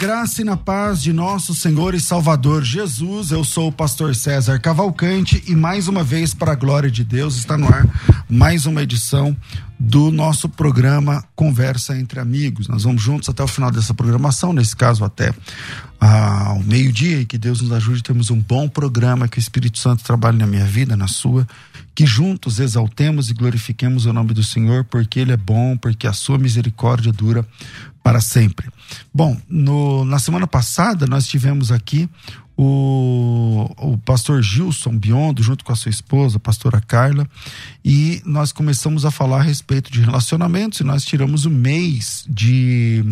Graça e na paz de nosso Senhor e Salvador Jesus. Eu sou o pastor César Cavalcante e mais uma vez, para a glória de Deus, está no ar mais uma edição do nosso programa Conversa entre Amigos. Nós vamos juntos até o final dessa programação, nesse caso até ao meio-dia, e que Deus nos ajude. Temos um bom programa, que o Espírito Santo trabalhe na minha vida, na sua, que juntos exaltemos e glorifiquemos o nome do Senhor, porque Ele é bom, porque a sua misericórdia dura para sempre. Bom, no, na semana passada nós tivemos aqui o, o pastor Gilson Biondo, junto com a sua esposa, a pastora Carla, e nós começamos a falar a respeito de relacionamentos e nós tiramos o mês de,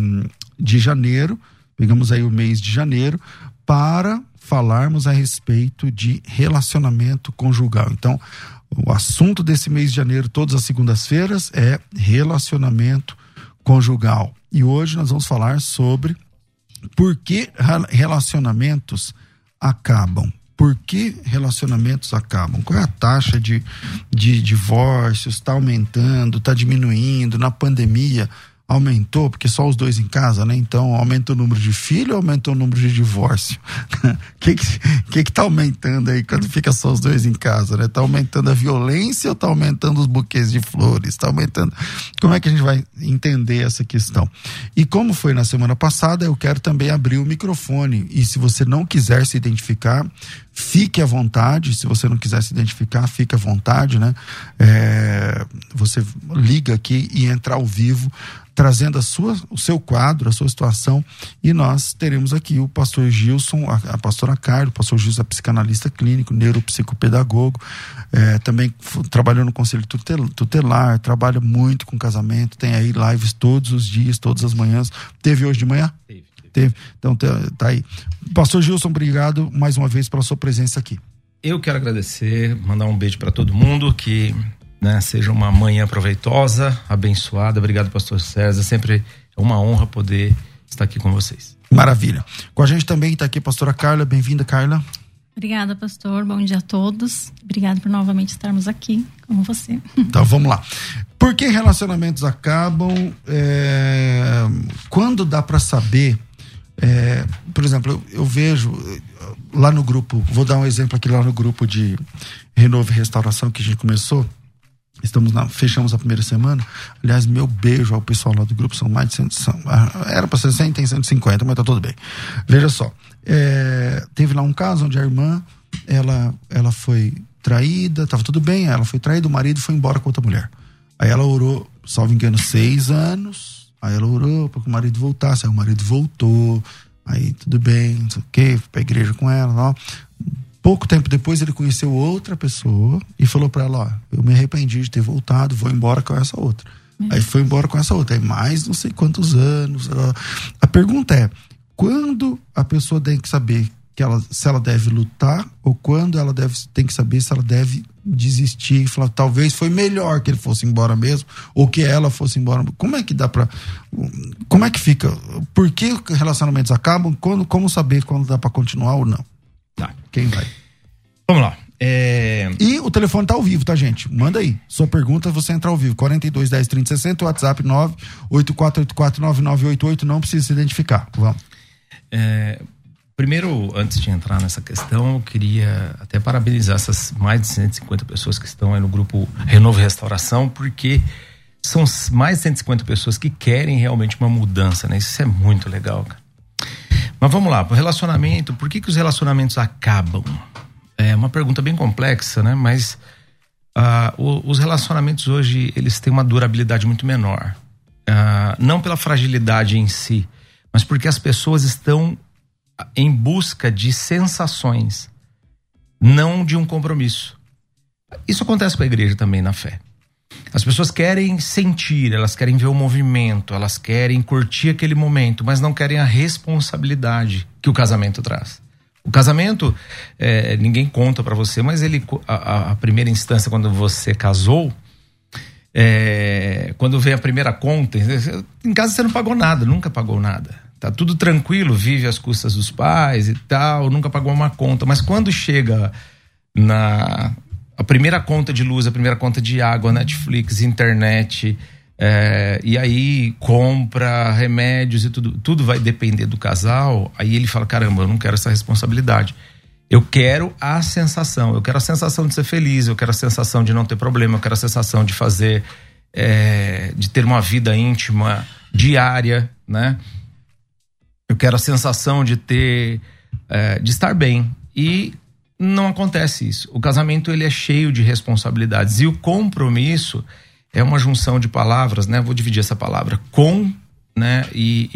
de janeiro, pegamos aí o mês de janeiro, para falarmos a respeito de relacionamento conjugal. Então, o assunto desse mês de janeiro, todas as segundas-feiras, é relacionamento conjugal. E hoje nós vamos falar sobre por que relacionamentos acabam. Por que relacionamentos acabam? Qual é a taxa de, de divórcios? Está aumentando? Está diminuindo? Na pandemia, aumentou, porque só os dois em casa, né? Então, aumenta o número de filhos ou aumenta o número de divórcio? O que, que que tá aumentando aí quando fica só os dois em casa, né? Tá aumentando a violência ou tá aumentando os buquês de flores? Tá aumentando... Como é que a gente vai entender essa questão? E como foi na semana passada, eu quero também abrir o microfone e se você não quiser se identificar, fique à vontade. Se você não quiser se identificar, fique à vontade, né? É, você liga aqui e entra ao vivo trazendo a sua, o seu quadro, a sua situação, e nós teremos aqui o pastor Gilson, a, a pastora Carlos, o pastor Gilson é psicanalista clínico, neuropsicopedagogo, é, também trabalhou no conselho tutelar, trabalha muito com casamento, tem aí lives todos os dias, todas as manhãs. Teve hoje de manhã? Teve. Teve. Então tá, tá aí. Pastor Gilson, obrigado mais uma vez pela sua presença aqui. Eu quero agradecer, mandar um beijo para todo mundo que né, seja uma manhã proveitosa, abençoada. Obrigado, Pastor César. Sempre é uma honra poder estar aqui com vocês. Maravilha. Com a gente também está aqui a pastora Carla. Bem-vinda, Carla. Obrigada, pastor. Bom dia a todos. Obrigado por novamente estarmos aqui com você. Então vamos lá. Por que relacionamentos acabam? É... Quando dá para saber? É... Por exemplo, eu, eu, vejo lá no grupo, vou dar um exemplo aqui lá no grupo de Renove Restauração que a gente começou. Estamos na, fechamos a primeira semana. Aliás, meu beijo ao pessoal lá do grupo, são mais de 100, são, ah, era para ser 100, tem 150, mas tá tudo bem. Veja só, é, teve lá um caso onde a irmã, ela, ela foi traída, tava tudo bem, ela foi traída, o marido foi embora com outra mulher. Aí ela orou, salvo engano, seis anos, aí ela orou para que o marido voltasse, aí o marido voltou, aí tudo bem, não sei o quê, fui pra igreja com ela, ó. Pouco tempo depois ele conheceu outra pessoa e falou para ela: Ó, eu me arrependi de ter voltado, vou embora com essa outra. Uhum. Aí foi embora com essa outra. Aí mais não sei quantos anos. A pergunta é: quando a pessoa tem que saber que ela, se ela deve lutar ou quando ela deve, tem que saber se ela deve desistir e falar talvez foi melhor que ele fosse embora mesmo ou que ela fosse embora. Como é que dá para como é que fica? Por que relacionamentos acabam? Quando, como saber quando dá para continuar ou não? Tá. Quem vai? Vamos lá. É... E o telefone tá ao vivo, tá, gente? Manda aí. Sua pergunta, você entra ao vivo. 42 10 30 60, WhatsApp 98484 9988. Não precisa se identificar. Vamos. É, primeiro, antes de entrar nessa questão, eu queria até parabenizar essas mais de 150 pessoas que estão aí no grupo Renovo Restauração, porque são mais de 150 pessoas que querem realmente uma mudança, né? Isso é muito legal, cara. Mas vamos lá, o relacionamento, por que, que os relacionamentos acabam? É uma pergunta bem complexa, né? Mas uh, os relacionamentos hoje, eles têm uma durabilidade muito menor. Uh, não pela fragilidade em si, mas porque as pessoas estão em busca de sensações, não de um compromisso. Isso acontece com a igreja também na fé. As pessoas querem sentir, elas querem ver o movimento, elas querem curtir aquele momento, mas não querem a responsabilidade que o casamento traz. O casamento, é, ninguém conta para você, mas ele, a, a, primeira instância, quando você casou, é, quando vem a primeira conta, em casa você não pagou nada, nunca pagou nada. Tá tudo tranquilo, vive às custas dos pais e tal, nunca pagou uma conta. Mas quando chega na a primeira conta de luz, a primeira conta de água, Netflix, internet, é, e aí compra remédios e tudo, tudo vai depender do casal. Aí ele fala: caramba, eu não quero essa responsabilidade. Eu quero a sensação, eu quero a sensação de ser feliz, eu quero a sensação de não ter problema, eu quero a sensação de fazer, é, de ter uma vida íntima diária, né? Eu quero a sensação de ter, é, de estar bem. E não acontece isso. O casamento ele é cheio de responsabilidades e o compromisso é uma junção de palavras, né? Vou dividir essa palavra com, né? E,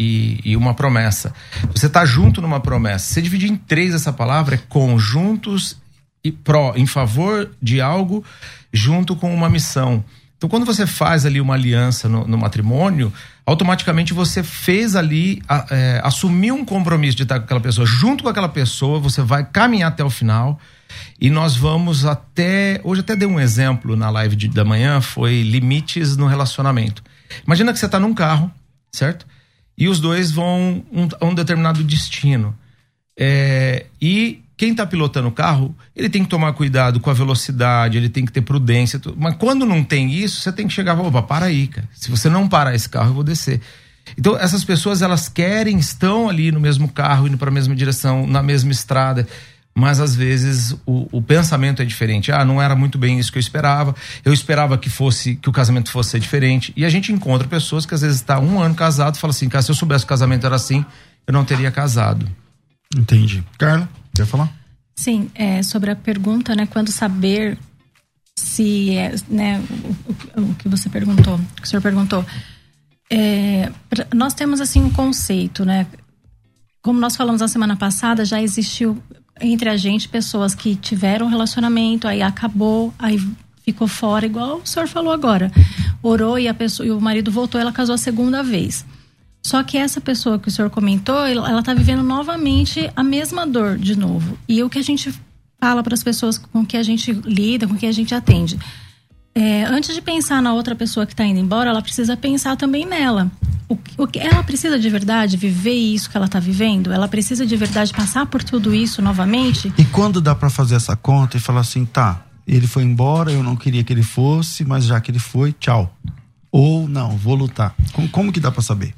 e, e uma promessa. Você está junto numa promessa. Você dividir em três essa palavra é conjuntos e pró, em favor de algo, junto com uma missão. Então, quando você faz ali uma aliança no, no matrimônio, automaticamente você fez ali, é, assumiu um compromisso de estar com aquela pessoa, junto com aquela pessoa, você vai caminhar até o final. E nós vamos até. Hoje até dei um exemplo na live de, da manhã, foi limites no relacionamento. Imagina que você está num carro, certo? E os dois vão um, a um determinado destino. É, e quem está pilotando o carro, ele tem que tomar cuidado com a velocidade, ele tem que ter prudência. Tudo. Mas quando não tem isso, você tem que chegar, opa, para aí, cara. Se você não parar esse carro, eu vou descer. Então, essas pessoas, elas querem, estão ali no mesmo carro, indo para a mesma direção, na mesma estrada, mas às vezes o, o, pensamento é diferente. Ah, não era muito bem isso que eu esperava. Eu esperava que fosse que o casamento fosse diferente. E a gente encontra pessoas que às vezes está um ano casado e fala assim, cara, se eu soubesse que o casamento era assim, eu não teria casado. Entendi. Carla? Quer falar? Sim, é, sobre a pergunta, né? Quando saber se é, né, o, o, o que você perguntou, que o senhor perguntou. É, nós temos assim um conceito, né? Como nós falamos na semana passada, já existiu entre a gente pessoas que tiveram um relacionamento, aí acabou, aí ficou fora, igual o senhor falou agora. Orou e a pessoa e o marido voltou, ela casou a segunda vez. Só que essa pessoa que o senhor comentou, ela está vivendo novamente a mesma dor de novo. E o que a gente fala para as pessoas com que a gente lida, com que a gente atende. É, antes de pensar na outra pessoa que está indo embora, ela precisa pensar também nela. O, o ela precisa de verdade viver isso que ela está vivendo? Ela precisa de verdade passar por tudo isso novamente? E quando dá para fazer essa conta e falar assim, tá, ele foi embora, eu não queria que ele fosse, mas já que ele foi, tchau. Ou não, vou lutar. Como, como que dá para saber?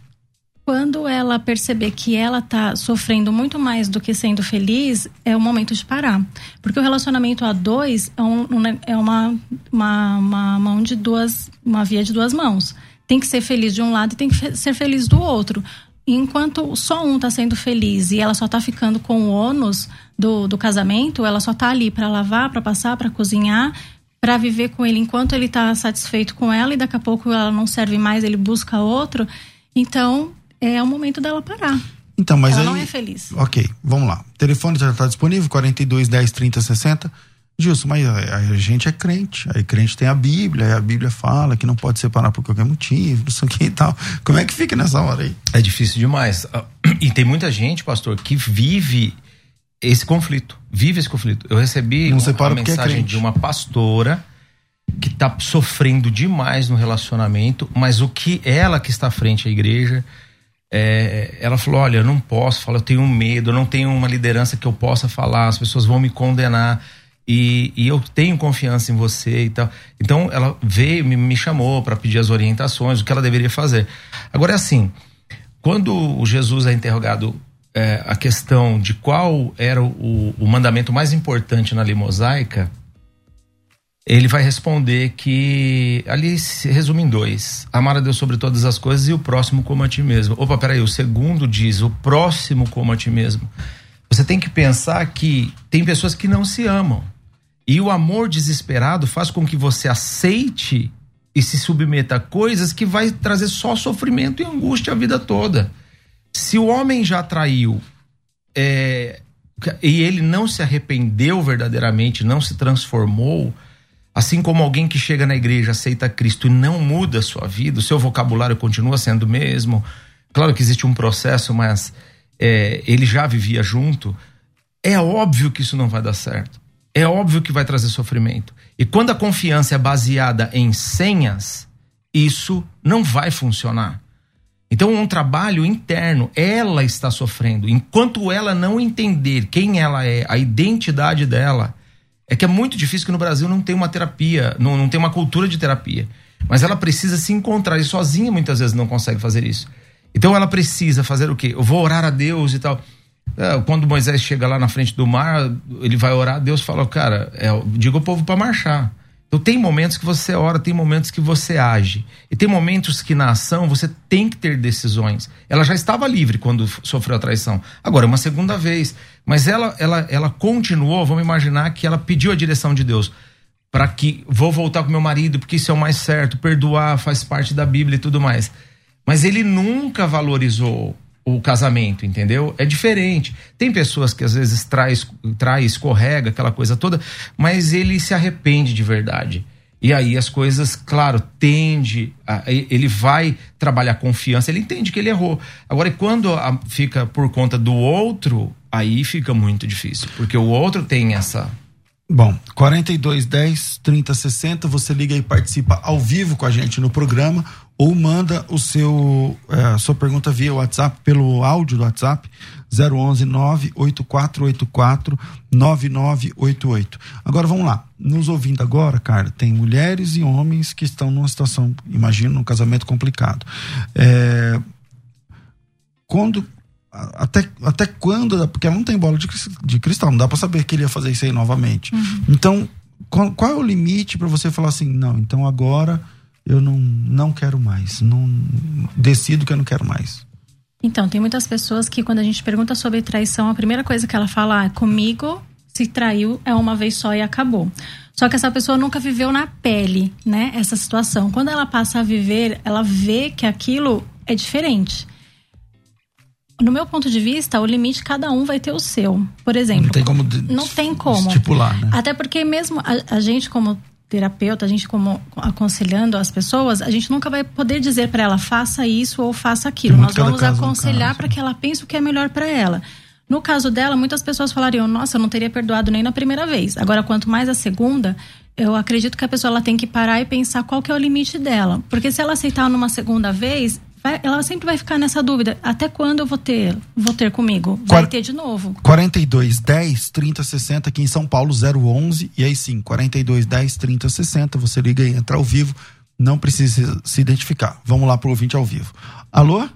Quando ela perceber que ela tá sofrendo muito mais do que sendo feliz, é o momento de parar. Porque o relacionamento a dois é, um, é uma, uma, uma mão de duas, uma via de duas mãos. Tem que ser feliz de um lado e tem que ser feliz do outro. Enquanto só um está sendo feliz e ela só está ficando com o ônus do, do casamento, ela só está ali para lavar, para passar, para cozinhar, para viver com ele enquanto ele está satisfeito com ela e daqui a pouco ela não serve mais, ele busca outro. Então, é o momento dela parar. Então, mas Ela aí, não é feliz. Ok, vamos lá. O telefone já está disponível, 42 10 30 60. Gilson, mas a, a, gente é crente, aí crente tem a Bíblia, aí a Bíblia fala que não pode separar por qualquer motivo, não sei o que e tal. Como é que fica nessa hora aí? É difícil demais. Ah, e tem muita gente, pastor, que vive esse conflito, vive esse conflito. Eu recebi não uma, uma é mensagem é de uma pastora que está sofrendo demais no relacionamento, mas o que ela que está à frente à igreja é, ela falou: Olha, eu não posso falar, eu tenho medo, eu não tenho uma liderança que eu possa falar, as pessoas vão me condenar. E, e eu tenho confiança em você e tal. Então ela veio, me, me chamou para pedir as orientações, o que ela deveria fazer. Agora é assim: quando o Jesus é interrogado é, a questão de qual era o, o mandamento mais importante na lei mosaica, ele vai responder que ali se resume em dois: amar a Deus sobre todas as coisas e o próximo como a ti mesmo. Opa, peraí, o segundo diz o próximo como a ti mesmo. Você tem que pensar que tem pessoas que não se amam. E o amor desesperado faz com que você aceite e se submeta a coisas que vai trazer só sofrimento e angústia a vida toda. Se o homem já traiu é, e ele não se arrependeu verdadeiramente, não se transformou, Assim como alguém que chega na igreja, aceita Cristo e não muda a sua vida, o seu vocabulário continua sendo o mesmo. Claro que existe um processo, mas é, ele já vivia junto. É óbvio que isso não vai dar certo. É óbvio que vai trazer sofrimento. E quando a confiança é baseada em senhas, isso não vai funcionar. Então, um trabalho interno, ela está sofrendo. Enquanto ela não entender quem ela é, a identidade dela, é que é muito difícil que no Brasil não tem uma terapia, não, não tem uma cultura de terapia. Mas ela precisa se encontrar e sozinha muitas vezes não consegue fazer isso. Então ela precisa fazer o quê? Eu vou orar a Deus e tal. É, quando Moisés chega lá na frente do mar, ele vai orar, Deus fala, cara, é, diga ao povo para marchar. Então tem momentos que você ora, tem momentos que você age. E tem momentos que na ação você tem que ter decisões. Ela já estava livre quando sofreu a traição. Agora, é uma segunda vez. Mas ela, ela, ela continuou, vamos imaginar que ela pediu a direção de Deus. Para que vou voltar com meu marido, porque isso é o mais certo, perdoar faz parte da Bíblia e tudo mais. Mas ele nunca valorizou o casamento, entendeu? É diferente. Tem pessoas que às vezes traz, trai, escorrega, aquela coisa toda, mas ele se arrepende de verdade. E aí as coisas, claro, tende, a, ele vai trabalhar confiança, ele entende que ele errou. Agora, quando a, fica por conta do outro, aí fica muito difícil, porque o outro tem essa Bom, 42 10 30 60, você liga e participa ao vivo com a gente no programa ou manda o seu é, sua pergunta via WhatsApp pelo áudio do WhatsApp 011 98484 9988. Agora vamos lá. Nos ouvindo agora, cara, tem mulheres e homens que estão numa situação, imagino, num casamento complicado. É, quando até, até quando, porque ela não tem bola de, de cristal, não dá para saber que ele ia fazer isso aí novamente. Uhum. Então, qual, qual, é o limite para você falar assim, não, então agora eu não, não quero mais, não decido que eu não quero mais. Então, tem muitas pessoas que quando a gente pergunta sobre traição, a primeira coisa que ela fala é comigo se traiu é uma vez só e acabou. Só que essa pessoa nunca viveu na pele, né, essa situação. Quando ela passa a viver, ela vê que aquilo é diferente no meu ponto de vista, o limite cada um vai ter o seu. Por exemplo, não tem como, não tem como. estipular, né? Até porque mesmo a, a, gente como terapeuta, a gente como aconselhando as pessoas, a gente nunca vai poder dizer para ela faça isso ou faça aquilo. Nós vamos aconselhar para que ela pense o que é melhor para ela. No caso dela, muitas pessoas falariam: "Nossa, eu não teria perdoado nem na primeira vez". Agora, quanto mais a segunda, eu acredito que a pessoa ela tem que parar e pensar qual que é o limite dela, porque se ela aceitar numa segunda vez, vai, ela sempre vai ficar nessa dúvida. Até quando eu vou ter, vou ter comigo? Vai Quar ter de novo. 42 10 30 60 aqui em São Paulo 011 e aí sim, 42 10 30 60, você liga e entra ao vivo, não precisa se identificar. Vamos lá pro ouvinte ao vivo. Alô?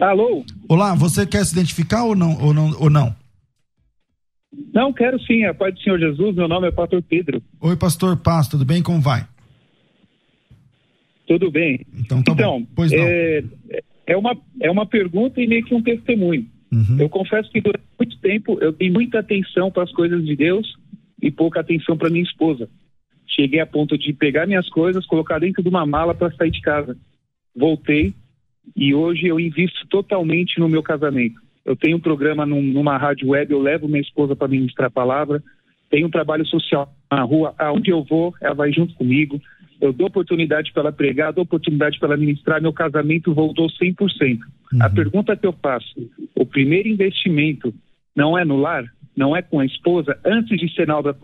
Alô? Olá, você quer se identificar ou não ou não ou não? Não, quero sim, a paz do Senhor Jesus, meu nome é Pastor Pedro. Oi, Pastor Paz, tudo bem? Como vai? Tudo bem. Então, tá então pois é, é, uma, é uma pergunta e meio que um testemunho. Uhum. Eu confesso que durante muito tempo eu dei muita atenção para as coisas de Deus e pouca atenção para minha esposa. Cheguei a ponto de pegar minhas coisas, colocar dentro de uma mala para sair de casa. Voltei e hoje eu invisto totalmente no meu casamento. Eu tenho um programa num, numa rádio web, eu levo minha esposa para ministrar a palavra. Tenho um trabalho social na rua, aonde eu vou, ela vai junto comigo eu dou oportunidade para ela pregar, dou oportunidade para ela ministrar, meu casamento voltou 100%. Uhum. A pergunta que eu faço, o primeiro investimento não é no lar, não é com a esposa, antes de ser na obra,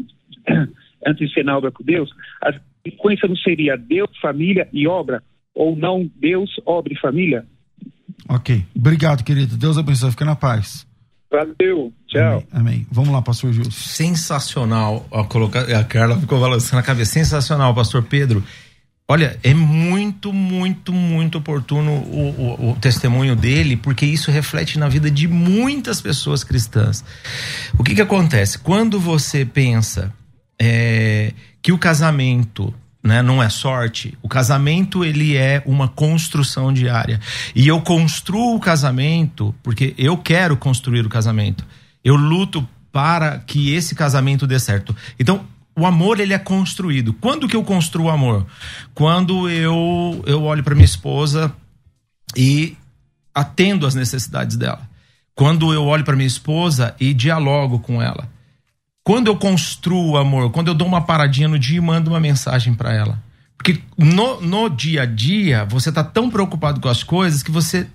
antes de ser na obra com Deus, a sequência não seria Deus, família e obra, ou não Deus, obra e família? Ok. Obrigado, querido. Deus abençoe. Fica na paz. Valeu, tchau. Amém, amém. Vamos lá, pastor Gil. Sensacional. A, colocar, a Carla ficou balançando a cabeça. Sensacional, pastor Pedro. Olha, é muito, muito, muito oportuno o, o, o, testemunho dele, porque isso reflete na vida de muitas pessoas cristãs. O que que acontece? Quando você pensa é, que o casamento né? Não é sorte. O casamento ele é uma construção diária. E eu construo o casamento porque eu quero construir o casamento. Eu luto para que esse casamento dê certo. Então, o amor ele é construído. Quando que eu construo o amor? Quando eu eu olho para minha esposa e atendo às necessidades dela. Quando eu olho para minha esposa e dialogo com ela quando eu construo amor, quando eu dou uma paradinha no dia e mando uma mensagem para ela. Porque no, no dia a dia, você tá tão preocupado com as coisas que você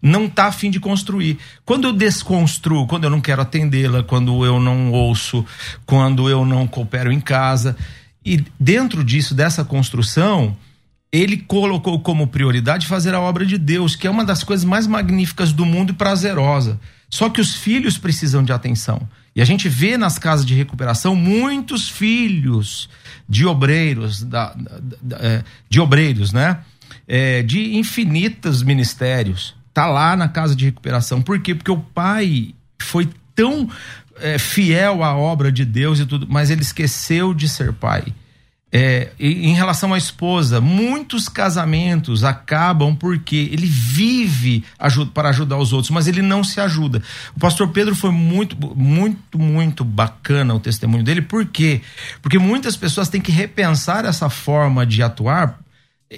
não tá afim de construir. Quando eu desconstruo, quando eu não quero atendê-la, quando eu não ouço, quando eu não coopero em casa. E dentro disso, dessa construção, ele colocou como prioridade fazer a obra de Deus, que é uma das coisas mais magníficas do mundo e prazerosa. Só que os filhos precisam de atenção. E a gente vê nas casas de recuperação muitos filhos de obreiros, da, da, da, é, de obreiros, né? É, de infinitos ministérios. Tá lá na casa de recuperação. Por quê? Porque o pai foi tão é, fiel à obra de Deus e tudo, mas ele esqueceu de ser pai. É, em relação à esposa, muitos casamentos acabam porque ele vive para ajudar os outros, mas ele não se ajuda. O pastor Pedro foi muito, muito, muito bacana o testemunho dele, por quê? Porque muitas pessoas têm que repensar essa forma de atuar.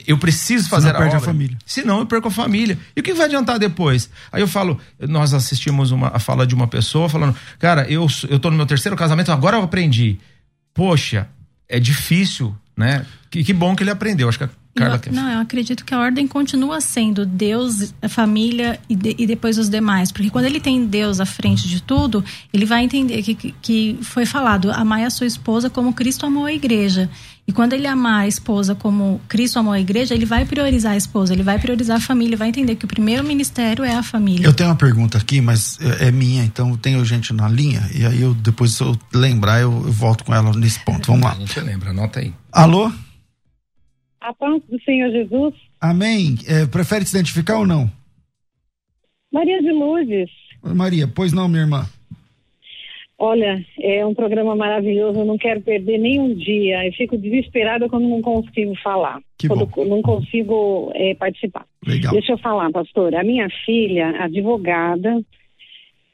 Eu preciso fazer Senão a perde obra. a família. Senão eu perco a família. E o que vai adiantar depois? Aí eu falo, nós assistimos uma, a fala de uma pessoa falando, cara, eu, eu tô no meu terceiro casamento, agora eu aprendi. Poxa, é difícil, né? Que, que bom que ele aprendeu. Acho que a Carla eu, quer... Não, eu acredito que a ordem continua sendo Deus, a família e, de, e, depois os demais. Porque quando ele tem Deus à frente de tudo, ele vai entender que, que foi falado: amai a sua esposa como Cristo amou a igreja. E quando ele amar a esposa como Cristo amou a igreja, ele vai priorizar a esposa, ele vai priorizar a família, vai entender que o primeiro ministério é a família. Eu tenho uma pergunta aqui, mas é, é minha, então tenho gente na linha, e aí eu depois, se eu lembrar, eu, eu volto com ela nesse ponto. Vamos lá. A gente lembra, anota aí. Alô? A paz do Senhor Jesus. Amém. É, prefere se identificar ou não? Maria de Lourdes. Maria, pois não, minha irmã. Olha, é um programa maravilhoso, eu não quero perder nenhum dia. Eu fico desesperada quando não consigo falar, que quando bom. não consigo é, participar. Legal. Deixa eu falar, pastor. A minha filha, advogada,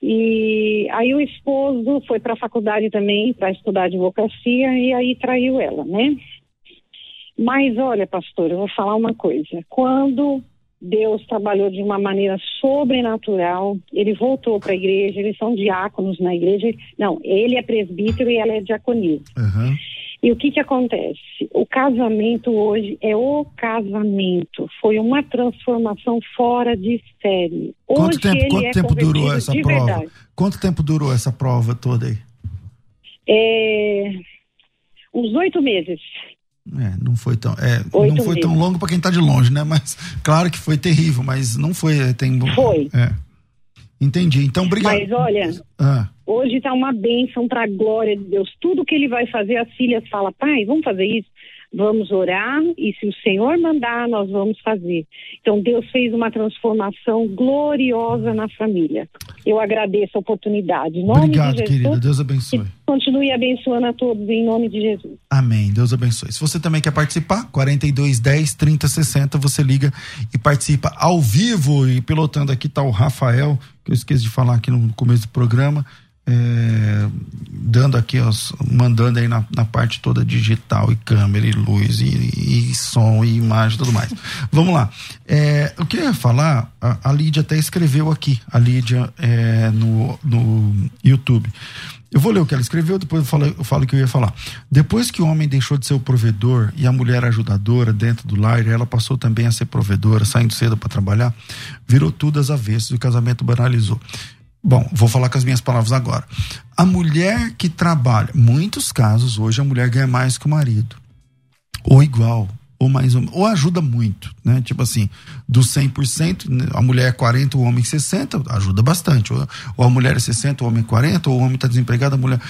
e aí o esposo foi para a faculdade também para estudar advocacia e aí traiu ela, né? Mas olha, pastor, eu vou falar uma coisa. Quando Deus trabalhou de uma maneira sobrenatural. Ele voltou para a igreja, eles são diáconos na igreja. Não, ele é presbítero e ela é diaconisa. Uhum. E o que que acontece? O casamento hoje é o casamento. Foi uma transformação fora de série. Hoje Quanto tempo, quanto é tempo durou essa prova? verdade. Quanto tempo durou essa prova toda aí? É... Uns oito meses. É, não foi tão, é, Oito não foi tão longo para quem tá de longe, né? Mas claro que foi terrível, mas não foi, é, tem Foi. É. Entendi. Então, obrigado. Mas olha, Ah, Hoje está uma bênção para a glória de Deus. Tudo que ele vai fazer, as filhas falam, pai, vamos fazer isso? Vamos orar e se o Senhor mandar, nós vamos fazer. Então Deus fez uma transformação gloriosa na família. Eu agradeço a oportunidade. Em nome obrigado, de Jesus. querida. Deus abençoe. continue abençoando a todos em nome de Jesus. Amém. Deus abençoe. Se você também quer participar, 42 10 30 60, você liga e participa ao vivo. E pilotando aqui tá o Rafael, que eu esqueci de falar aqui no começo do programa. É, dando aqui, os, mandando aí na, na parte toda digital e câmera e luz e, e som e imagem e tudo mais. Vamos lá. É, eu queria falar, a, a Lídia até escreveu aqui, a Lídia é, no, no YouTube. Eu vou ler o que ela escreveu, depois eu falo, eu falo o que eu ia falar. Depois que o homem deixou de ser o provedor e a mulher ajudadora dentro do lar, ela passou também a ser provedora, saindo cedo para trabalhar, virou tudo às avessas o casamento banalizou. Bom, vou falar com as minhas palavras agora. A mulher que trabalha, muitos casos hoje a mulher ganha mais que o marido. Ou igual, ou mais ou, ou ajuda muito, né? Tipo assim, do 100%, né, a mulher é 40, o homem 60, ajuda bastante. Ou, ou a mulher é 60, o homem é 40, ou o homem está desempregado, a mulher.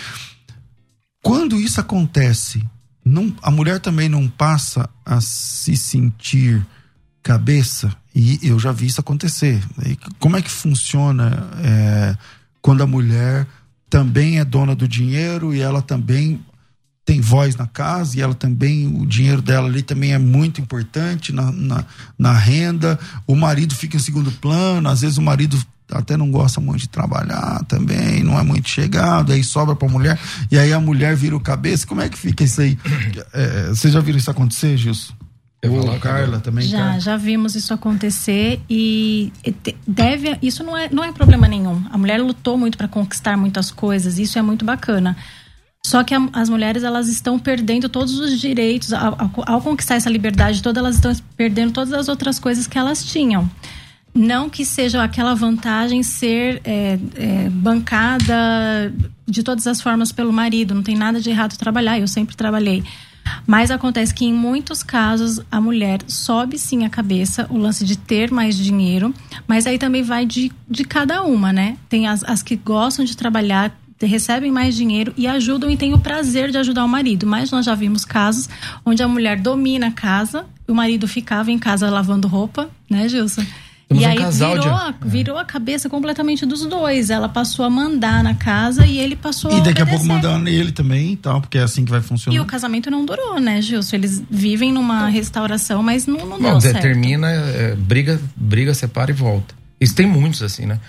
Quando isso acontece, não, a mulher também não passa a se sentir cabeça, e eu já vi isso acontecer. E como é que funciona é, quando a mulher também é dona do dinheiro e ela também tem voz na casa e ela também, o dinheiro dela ali também é muito importante na, na, na renda. O marido fica em segundo plano, às vezes o marido até não gosta muito de trabalhar também, não é muito chegado, aí sobra pra mulher, e aí a mulher vira o cabeça. Como é que fica isso aí? É, vocês já viram isso acontecer, Gilson? Ou Carla também. Já, Carla. já vimos isso acontecer e deve. Isso não é, não é problema nenhum. A mulher lutou muito para conquistar muitas coisas, isso é muito bacana. Só que a, as mulheres elas estão perdendo todos os direitos ao, ao, ao, conquistar essa liberdade toda, elas estão perdendo todas as outras coisas que elas tinham. Não que seja aquela vantagem ser é, é, bancada de todas as formas pelo marido. Não tem nada de errado trabalhar. Eu sempre trabalhei. Mas acontece que em muitos casos a mulher sobe sim a cabeça, o lance de ter mais dinheiro, mas aí também vai de, de cada uma, né? Tem as, as que gostam de trabalhar, recebem mais dinheiro e ajudam e têm o prazer de ajudar o marido. Mas nós já vimos casos onde a mulher domina a casa, o marido ficava em casa lavando roupa, né, Gilson? Temos e um aí casal virou, de... a, virou a cabeça completamente dos dois. Ela passou a mandar na casa e ele passou E daqui a a pouco mandar nele também e tal, porque é assim que vai funcionar. E o casamento não durou, né, Gilson? Eles vivem numa restauração, mas não, não deu Não, certo. determina, é, briga, briga, separa e volta. Isso tem muitos assim, né?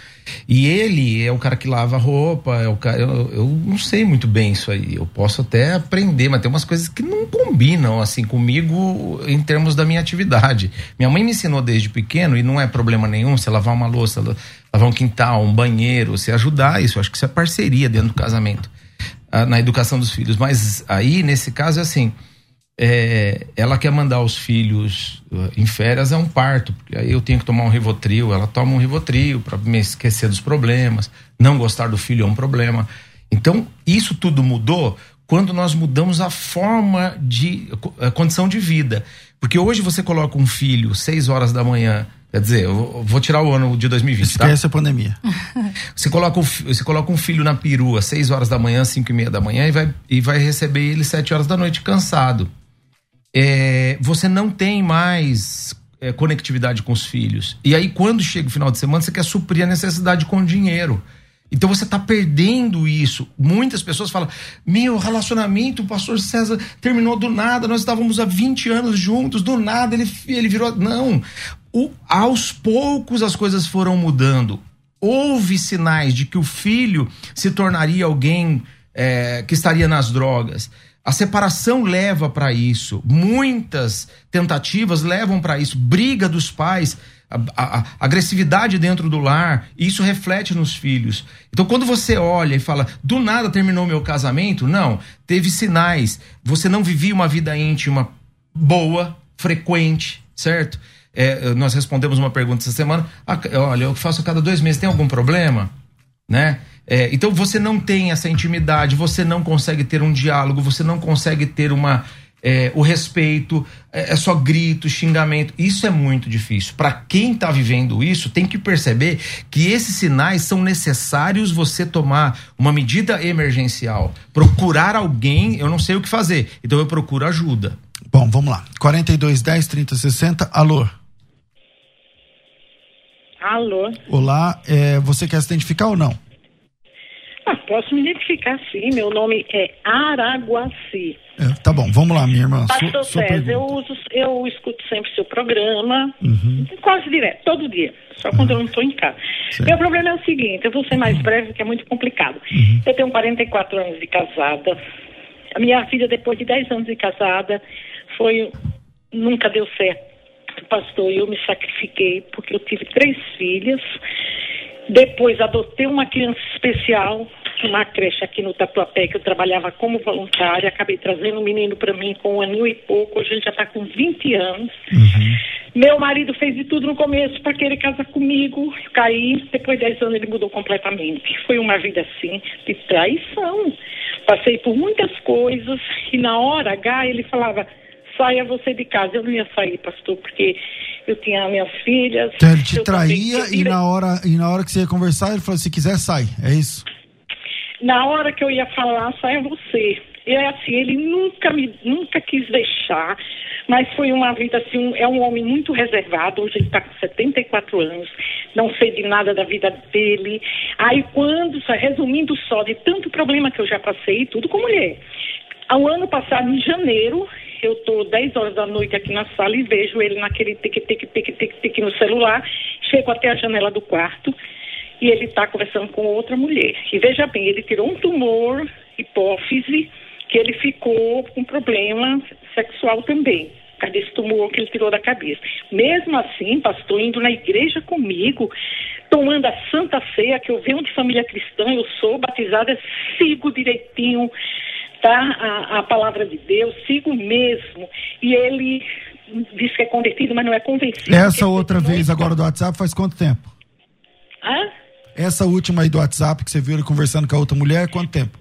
E ele é o cara que lava roupa, é o cara. Eu, eu não sei muito bem isso aí. Eu posso até aprender, mas tem umas coisas que não combinam assim comigo em termos da minha atividade. Minha mãe me ensinou desde pequeno e não é problema nenhum você lavar uma louça, lavar um quintal, um banheiro, você ajudar isso. Acho que isso é parceria dentro do casamento, ah, na educação dos filhos. Mas aí, nesse caso, é assim é, ela quer mandar os filhos uh, em férias é um parto, porque aí eu tenho que tomar um Rivotril, ela toma um Rivotril para me esquecer dos problemas, não gostar do filho é um problema. Então, isso tudo mudou quando nós mudamos a forma de a condição de vida. Porque hoje você coloca um filho seis horas da manhã, quer dizer, eu vou tirar o ano de 2020, tá? Esquece a pandemia. Você coloca, o, você coloca um filho na perua seis horas da manhã, cinco e meia da manhã e vai, e vai receber ele sete horas da noite cansado é, você não tem mais é, conectividade com os filhos. E aí, quando chega o final de semana, você quer suprir a necessidade com dinheiro. Então você está perdendo isso. Muitas pessoas falam: meu relacionamento, o pastor César terminou do nada, nós estávamos há 20 anos juntos, do nada ele, ele virou. Não. O, aos poucos as coisas foram mudando. Houve sinais de que o filho se tornaria alguém é, que estaria nas drogas. A separação leva para isso. Muitas tentativas levam para isso. Briga dos pais, a, a, a, agressividade dentro do lar, isso reflete nos filhos. Então, quando você olha e fala, do nada terminou meu casamento, não, teve sinais. Você não vivia uma vida íntima boa, frequente, certo? É, nós respondemos uma pergunta essa semana. Olha, eu faço a cada dois meses, tem algum problema? Né? É, então você não tem essa intimidade, você não consegue ter um diálogo, você não consegue ter uma é, o respeito, é, é, só grito, xingamento. Isso é muito difícil. Para quem está vivendo isso, tem que perceber que esses sinais são necessários você tomar uma medida emergencial, procurar alguém. Eu não sei o que fazer, então eu procuro ajuda. Bom, vamos lá. 42 10 30 60. Alô. Alô. Olá, é, você quer se identificar ou não? Ah, posso me identificar sim. Meu nome é Araguaci. É, tá bom, vamos lá, minha irmã. Pastor sua, César, eu, uso, eu escuto sempre seu programa, uhum. quase direto, todo dia, só quando uhum. eu não estou em casa. Certo. Meu problema é o seguinte, eu vou ser mais breve, que é muito complicado. Uhum. Eu tenho 44 anos de casada. A minha filha, depois de 10 anos de casada, foi. nunca deu certo. Pastor, eu me sacrifiquei porque eu tive três filhas. Depois adotei uma criança especial, uma creche aqui no Tatuapé, que eu trabalhava como voluntária. Acabei trazendo um menino para mim com um aninho e pouco. Hoje ele já está com 20 anos. Uhum. Meu marido fez de tudo no começo para querer casar comigo. Eu caí. Depois de 10 anos ele mudou completamente. Foi uma vida assim, de traição. Passei por muitas coisas e na hora H ele falava saia você de casa. Eu não ia sair, pastor, porque eu tinha minhas filhas. Então ele te traía e na, hora, e na hora que você ia conversar, ele falou: se quiser, sai. É isso? Na hora que eu ia falar, saia você. E é assim, ele nunca me nunca quis deixar, mas foi uma vida assim, é um homem muito reservado, hoje ele está com 74 anos, não sei de nada da vida dele. Aí quando, resumindo só, de tanto problema que eu já passei, tudo com mulher. Ao ano passado, em janeiro, eu estou 10 horas da noite aqui na sala e vejo ele naquele tic-tic-tic-tic-tic no celular, chego até a janela do quarto e ele está conversando com outra mulher. E veja bem, ele tirou um tumor, hipófise, que ele ficou com problema sexual também. causa desse tumor que ele tirou da cabeça. Mesmo assim, pastor, indo na igreja comigo, tomando a Santa Ceia, que eu venho de família cristã, eu sou batizada, sigo direitinho tá, a, a palavra de Deus, sigo mesmo. E ele diz que é convertido, mas não é convencido. Essa outra vez agora do WhatsApp faz quanto tempo? Hã? Essa última aí do WhatsApp que você viu ele conversando com a outra mulher, quanto tempo?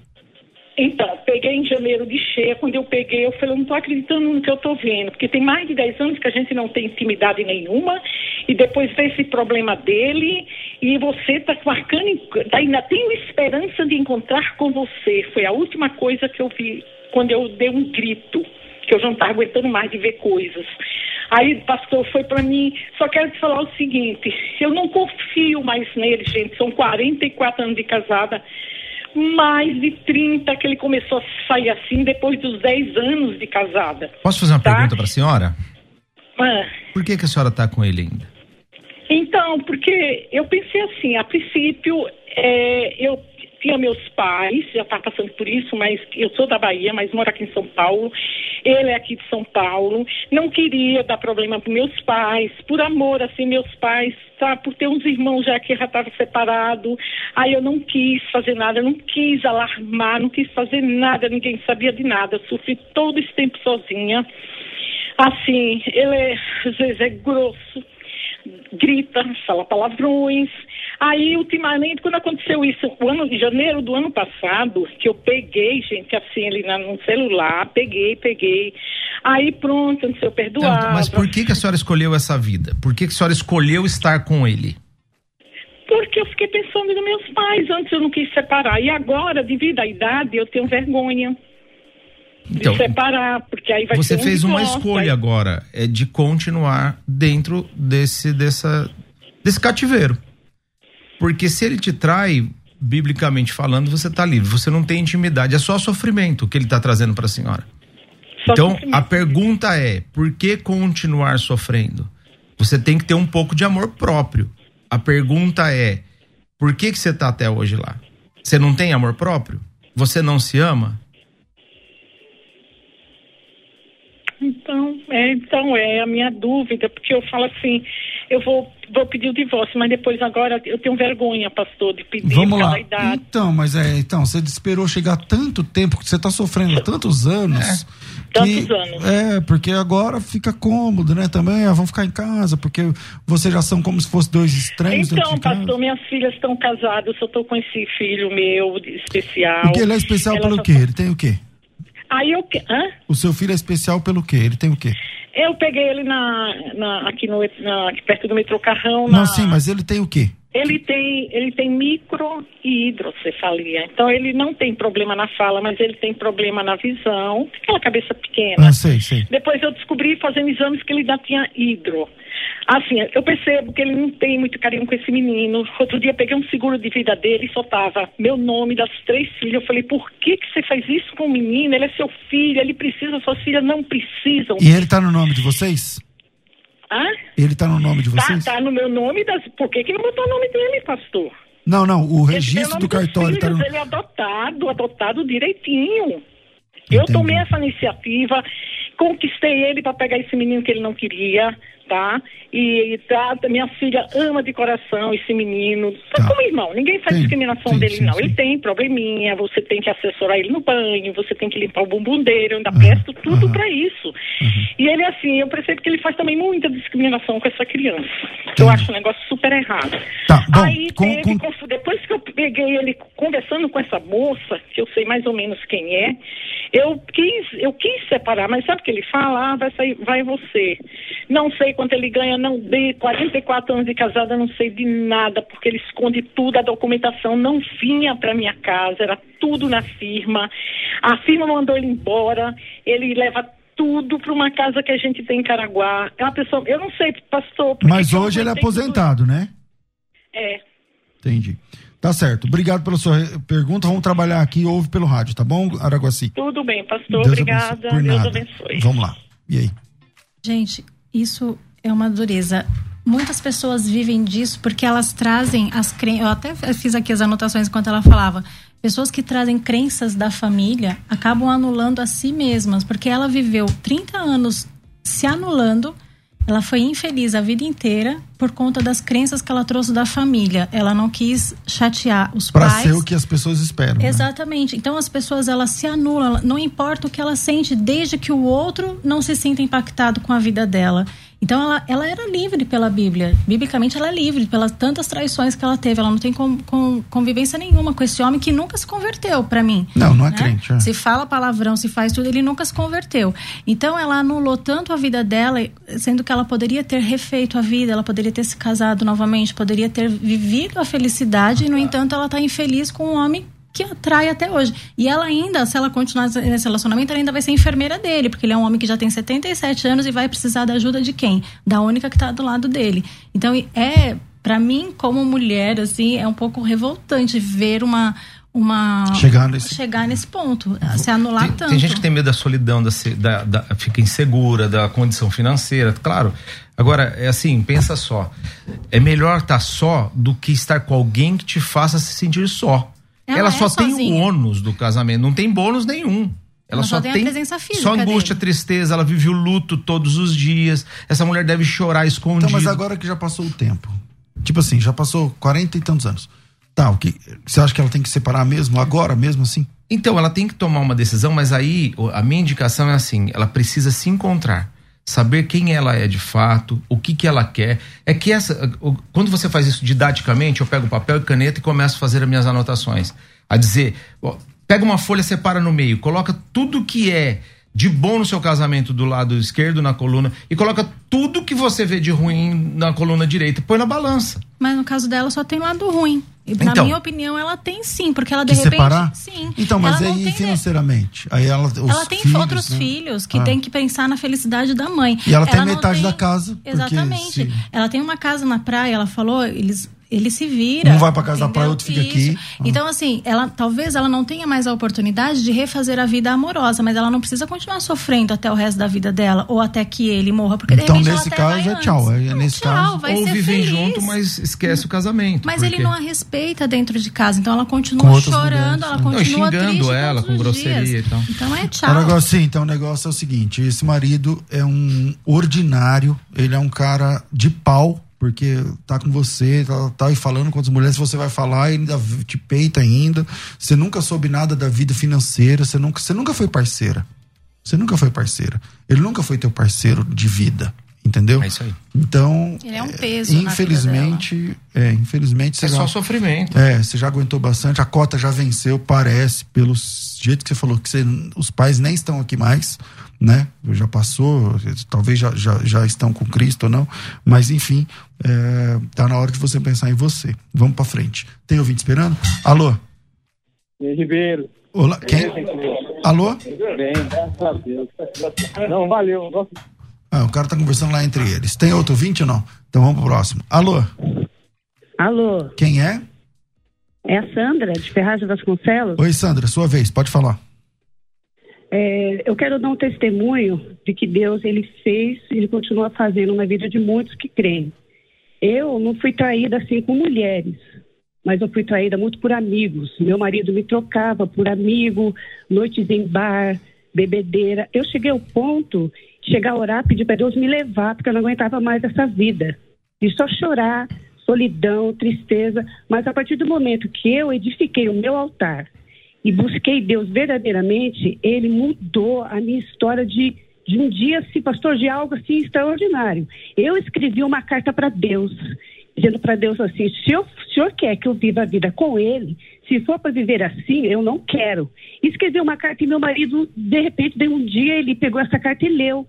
Então, peguei em janeiro de cheia. Quando eu peguei, eu falei, eu não estou acreditando no que eu estou vendo, porque tem mais de 10 anos que a gente não tem intimidade nenhuma, e depois vê esse problema dele, e você está marcando, tá, ainda tenho esperança de encontrar com você. Foi a última coisa que eu vi quando eu dei um grito, que eu já não estava aguentando mais de ver coisas. Aí, pastor, foi para mim. Só quero te falar o seguinte: eu não confio mais nele, gente. São 44 anos de casada mais de 30 que ele começou a sair assim depois dos 10 anos de casada. Posso fazer uma tá? pergunta para a senhora? Ah. Por que, que a senhora está com ele ainda? Então, porque eu pensei assim, a princípio, é, eu tinha meus pais, já está passando por isso, mas eu sou da Bahia, mas moro aqui em São Paulo. Ele é aqui de São Paulo. Não queria dar problema para meus pais, por amor, assim, meus pais, tá? Por ter uns irmãos já que já estavam separados. Aí eu não quis fazer nada, não quis alarmar, não quis fazer nada, ninguém sabia de nada. Eu sofri todo esse tempo sozinha. Assim, ele é, às vezes é grosso grita, fala palavrões. Aí, ultimamente, quando aconteceu isso, o ano de janeiro do ano passado, que eu peguei, gente, assim, ele no celular, peguei, peguei. Aí pronto, não sei, eu perdoava. Então, mas por que, que a senhora escolheu essa vida? Por que, que a senhora escolheu estar com ele? Porque eu fiquei pensando nos meus pais, antes eu não quis separar. E agora, devido à idade, eu tenho vergonha então, separar, porque aí vai Você um fez uma escolha aí. agora, é de continuar dentro desse, dessa, desse cativeiro. Porque se ele te trai, biblicamente falando, você está livre. Você não tem intimidade, é só sofrimento que ele está trazendo para a senhora. Só então, sofrimento. a pergunta é: por que continuar sofrendo? Você tem que ter um pouco de amor próprio. A pergunta é: por que, que você está até hoje lá? Você não tem amor próprio? Você não se ama? Então, é, então é a minha dúvida, porque eu falo assim, eu vou, vou pedir o divórcio, mas depois agora eu tenho vergonha, pastor, de pedir Vamos lá. Idade. Então, mas é, então, você esperou chegar tanto tempo, que você está sofrendo tantos anos. É. Tantos anos. É, porque agora fica cômodo, né? Também, ah, vamos ficar em casa, porque vocês já são como se fossem dois estranhos. Então, pastor, minhas filhas estão casadas, eu só estou com esse filho meu especial. Porque ele é especial Ela pelo quê? Ele tem o quê? Aí eu. Hã? O seu filho é especial pelo quê? Ele tem o quê? Eu peguei ele na, na aqui, no, na, aqui perto do metrô Carrão. Não, sim, mas ele tem o quê? Ele tem, ele tem micro e hidrocefalia. Então ele não tem problema na fala, mas ele tem problema na visão, aquela cabeça pequena. Ah, sei, sei. Depois eu descobri fazendo exames que ele ainda tinha hidro. Assim, eu percebo que ele não tem muito carinho com esse menino. Outro dia peguei um seguro de vida dele e só tava meu nome das três filhas. Eu falei, por que que você faz isso com o menino? Ele é seu filho, ele precisa, suas filhas não precisam. E ele tá no nome de vocês? Hã? Ele tá no nome de tá, vocês? Tá, tá no meu nome. Das... Por que, que não botou o nome dele, pastor? Não, não, o registro do cartório filhos, tá no... Ele é adotado, adotado direitinho. Entendi. Eu tomei essa iniciativa, conquistei ele para pegar esse menino que ele não queria tá? E, e tá, minha filha ama de coração esse menino. Tá, tá. como irmão, ninguém faz sim, discriminação sim, dele, sim, não. Ele tem probleminha, você tem que assessorar ele no banho, você tem que limpar o bumbum dele, eu ainda uhum, presto tudo uhum. para isso. Uhum. E ele, assim, eu percebo que ele faz também muita discriminação com essa criança. Entendi. Eu acho um negócio super errado. Tá, bom, Aí com, teve, com... depois que eu peguei ele conversando com essa moça, que eu sei mais ou menos quem é, eu quis, eu quis separar, mas sabe o que ele fala? Ah, vai sair, vai você. Não sei quanto ele ganha, não de 44 anos de casada, não sei de nada, porque ele esconde tudo, a documentação não vinha para minha casa, era tudo na firma. A firma mandou ele embora, ele leva tudo para uma casa que a gente tem em Caraguá. É uma pessoa, eu não sei, pastor. Mas hoje ele é aposentado, tudo. né? É. Entendi. Tá certo. Obrigado pela sua pergunta. Vamos trabalhar aqui, ouve pelo rádio, tá bom, Araguaci? Tudo bem, pastor. Deus Obrigada. Abençoe. Deus abençoe. Vamos lá. E aí? Gente, isso é uma dureza. Muitas pessoas vivem disso porque elas trazem as crenças. Eu até fiz aqui as anotações enquanto ela falava. Pessoas que trazem crenças da família acabam anulando a si mesmas, porque ela viveu 30 anos se anulando ela foi infeliz a vida inteira por conta das crenças que ela trouxe da família. Ela não quis chatear os pra pais. Para ser o que as pessoas esperam. Né? Exatamente. Né? Então as pessoas elas se anulam, não importa o que ela sente, desde que o outro não se sinta impactado com a vida dela. Então ela, ela era livre pela Bíblia. Biblicamente ela é livre pelas tantas traições que ela teve. Ela não tem com, com, convivência nenhuma com esse homem que nunca se converteu, para mim. Não, não é né? crente. É. Se fala palavrão, se faz tudo, ele nunca se converteu. Então ela anulou tanto a vida dela, sendo que ela poderia ter refeito a vida, ela poderia ter se casado novamente, poderia ter vivido a felicidade, e no entanto ela está infeliz com um homem que atrai até hoje. E ela ainda, se ela continuar nesse relacionamento, ela ainda vai ser enfermeira dele, porque ele é um homem que já tem 77 anos e vai precisar da ajuda de quem? Da única que está do lado dele. Então, é, para mim, como mulher, assim, é um pouco revoltante ver uma uma chegar nesse, chegar nesse ponto, se anular tem, tanto. Tem gente que tem medo da solidão, da, da, da, fica insegura, da condição financeira, claro. Agora, é assim, pensa só. É melhor estar tá só do que estar com alguém que te faça se sentir só. Ela, ela só é tem o ônus do casamento, não tem bônus nenhum. Ela, ela só, só, tem, tem presença física só angústia, dele. tristeza, ela vive o luto todos os dias. Essa mulher deve chorar escondida. Então, mas agora que já passou o tempo. Tipo assim, já passou 40 e tantos anos. Tá, o que você acha que ela tem que separar mesmo agora mesmo assim? Então, ela tem que tomar uma decisão, mas aí a minha indicação é assim, ela precisa se encontrar saber quem ela é de fato, o que que ela quer. É que essa, quando você faz isso didaticamente, eu pego papel e caneta e começo a fazer as minhas anotações, a dizer, pega uma folha, separa no meio, coloca tudo que é de bom no seu casamento do lado esquerdo na coluna e coloca tudo que você vê de ruim na coluna direita, põe na balança. Mas no caso dela só tem lado ruim. E na então, minha opinião, ela tem sim, porque ela de repente. Separar? Sim. Então, mas aí financeiramente. Aí ela, ela tem filhos, outros né? filhos que ah. tem que pensar na felicidade da mãe. E ela, ela tem metade tem... da casa. Exatamente. Se... Ela tem uma casa na praia, ela falou, eles ele se vira. Um vai para casa da praia, outro fica Isso. aqui. Então, assim, ela talvez ela não tenha mais a oportunidade de refazer a vida amorosa, mas ela não precisa continuar sofrendo até o resto da vida dela ou até que ele morra, porque então, de nesse caso é tchau. É, nesse tchau, caso, vai ou ser vivem feliz. junto, mas esquece o casamento. Mas porque... ele não a respeita dentro de casa, então ela continua chorando, mulheres, ela continua não, xingando triste ela com grosseria dias. e tal. Então é tchau. O negócio, sim, então o negócio é o seguinte: esse marido é um ordinário, ele é um cara de pau porque tá com você, tá, tá falando com as mulheres, você vai falar e ainda te peita ainda. Você nunca soube nada da vida financeira, você nunca, você nunca foi parceira. Você nunca foi parceira. Ele nunca foi teu parceiro de vida, entendeu? É isso aí. Então, ele é um peso. Infelizmente, é, infelizmente é já, só sofrimento. É, você já aguentou bastante, a cota já venceu, parece, pelo jeito que você falou que você, os pais nem estão aqui mais né? Já passou, talvez já, já, já estão com Cristo ou não, mas enfim, é, tá na hora de você pensar em você. Vamos para frente. Tem ouvinte esperando? Alô? E Ribeiro. Olá, quem? Alô? Bem, graças a Deus. Não, valeu. Ah, o cara tá conversando lá entre eles. Tem outro ouvinte ou não? Então vamos pro próximo. Alô? Alô? Quem é? É a Sandra, de Ferraz de Vasconcelos. Oi, Sandra, sua vez, pode falar. É, eu quero dar um testemunho de que Deus ele fez, ele continua fazendo na vida de muitos que creem. Eu não fui traída assim com mulheres, mas eu fui traída muito por amigos. Meu marido me trocava por amigo, noites em bar, bebedeira. Eu cheguei ao ponto chegar a orar, pedir para Deus me levar, porque eu não aguentava mais essa vida. E só chorar, solidão, tristeza. Mas a partir do momento que eu edifiquei o meu altar, e busquei Deus verdadeiramente, ele mudou a minha história de, de um dia, assim, pastor, de algo assim extraordinário. Eu escrevi uma carta para Deus, dizendo para Deus assim: se o senhor quer que eu viva a vida com ele, se for para viver assim, eu não quero. Escrevi uma carta e meu marido, de repente, de um dia, ele pegou essa carta e leu.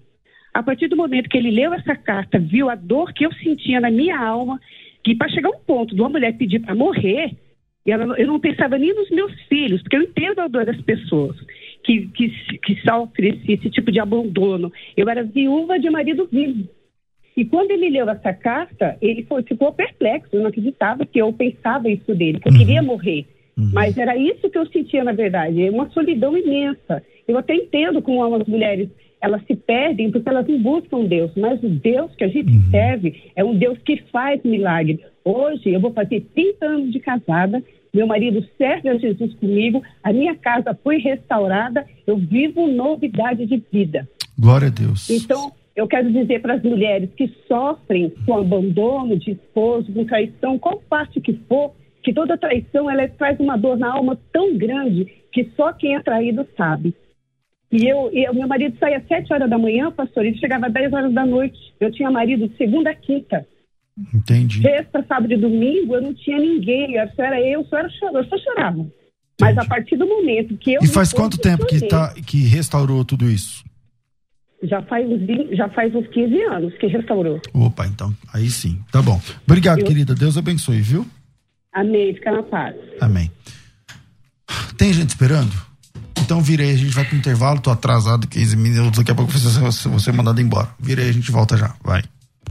A partir do momento que ele leu essa carta, viu a dor que eu sentia na minha alma, que para chegar a um ponto de uma mulher pedir para morrer, ela, eu não pensava nem nos meus filhos, porque eu entendo a dor das pessoas que, que, que sofrem esse, esse tipo de abandono. Eu era viúva de marido vivo. E quando ele leu essa carta, ele foi, ficou perplexo, eu não acreditava que eu pensava isso dele, que eu queria uhum. morrer. Uhum. Mas era isso que eu sentia, na verdade, é uma solidão imensa. Eu até entendo como as mulheres elas se perdem porque elas não buscam Deus, mas o Deus que a gente uhum. serve é um Deus que faz milagre. Hoje eu vou fazer 30 anos de casada, meu marido serve a Jesus comigo, a minha casa foi restaurada, eu vivo novidade de vida. Glória a Deus. Então, eu quero dizer para as mulheres que sofrem com abandono de esposo, com traição, qual parte que for, que toda traição ela traz uma dor na alma tão grande que só quem é traído sabe. E eu, e meu marido saía às sete horas da manhã, pastor, ele chegava às dez horas da noite. Eu tinha marido de segunda a quinta. Entendi. Sexta, sábado e domingo eu não tinha ninguém. Só era eu, só era chorava, eu só chorava. Mas a partir do momento que eu. E faz quanto tempo que, tá, que restaurou tudo isso? Já faz, uns, já faz uns 15 anos que restaurou. Opa, então, aí sim. Tá bom. Obrigado, eu... querida. Deus abençoe, viu? Amém. Fica na paz. Amém. Tem gente esperando? Então virei, a gente vai pro intervalo, tô atrasado 15 minutos, daqui a pouco você, você mandado embora. Virei, a gente volta já. Vai.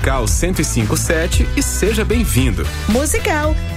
1057 e seja bem-vindo. Musical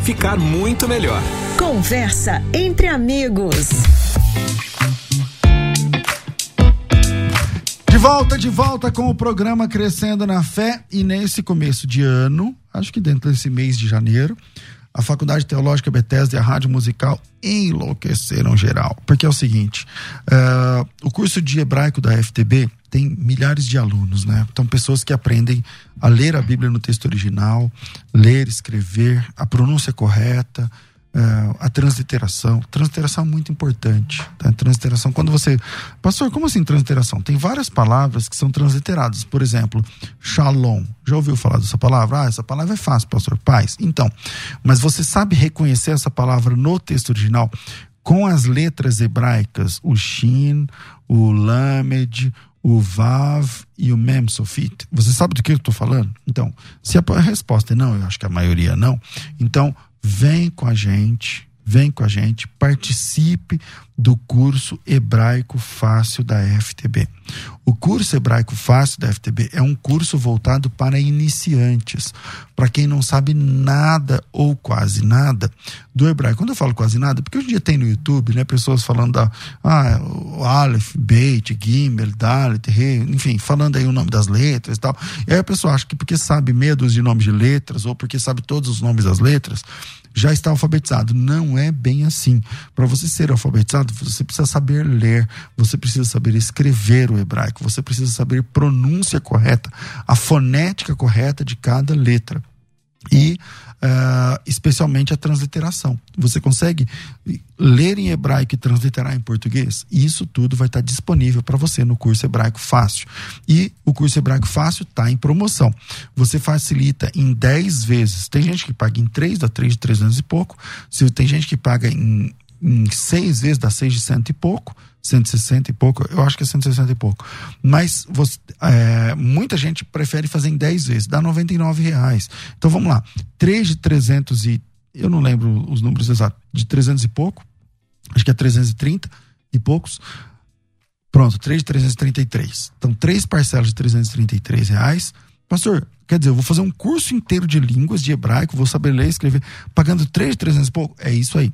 ficar muito melhor. Conversa entre amigos. volta, de volta com o programa Crescendo na Fé e nesse começo de ano, acho que dentro desse mês de janeiro, a Faculdade Teológica Bethesda e a Rádio Musical enlouqueceram geral. Porque é o seguinte: uh, o curso de hebraico da FTB tem milhares de alunos, né? Então, pessoas que aprendem a ler a Bíblia no texto original, ler, escrever, a pronúncia correta, Uh, a transliteração. Transliteração é muito importante. Tá? Transliteração, quando você. Pastor, como assim transliteração? Tem várias palavras que são transliteradas. Por exemplo, shalom. Já ouviu falar dessa palavra? Ah, essa palavra é fácil, pastor. Paz. Então, mas você sabe reconhecer essa palavra no texto original com as letras hebraicas, o shin, o lamed, o Vav e o Mem Sofit. Você sabe do que eu estou falando? Então, se a resposta é não, eu acho que a maioria não, então vem com a gente, vem com a gente, participe do curso Hebraico Fácil da FTB. O curso Hebraico Fácil da FTB é um curso voltado para iniciantes, para quem não sabe nada ou quase nada do hebraico. Quando eu falo quase nada, porque hoje em dia tem no YouTube, né, pessoas falando da ah, Aleph, Beit, Gimel, Dalet, Re, enfim, falando aí o nome das letras e tal. E aí a pessoa acha que porque sabe medos de nomes de letras ou porque sabe todos os nomes das letras, já está alfabetizado. Não é bem assim. Para você ser alfabetizado, você precisa saber ler, você precisa saber escrever o hebraico, você precisa saber pronúncia correta, a fonética correta de cada letra. E uh, especialmente a transliteração. Você consegue ler em hebraico e transliterar em português? Isso tudo vai estar disponível para você no curso Hebraico Fácil. E o curso Hebraico Fácil está em promoção. Você facilita em 10 vezes. Tem gente que paga em 3, dá 3 de 300 e pouco. Se tem gente que paga em, em 6 vezes, dá 6 de cento e pouco 160 e pouco, eu acho que é 160 e pouco. Mas você, é, muita gente prefere fazer em 10 vezes, dá 99 reais. Então vamos lá, 3 de 300 e, eu não lembro os números exatos, de 300 e pouco, acho que é 330 e poucos. Pronto, 3 de 333. Então, três parcelas de 333 reais. Pastor, quer dizer, eu vou fazer um curso inteiro de línguas, de hebraico, vou saber ler e escrever, pagando 3 de 300 e pouco? É isso aí.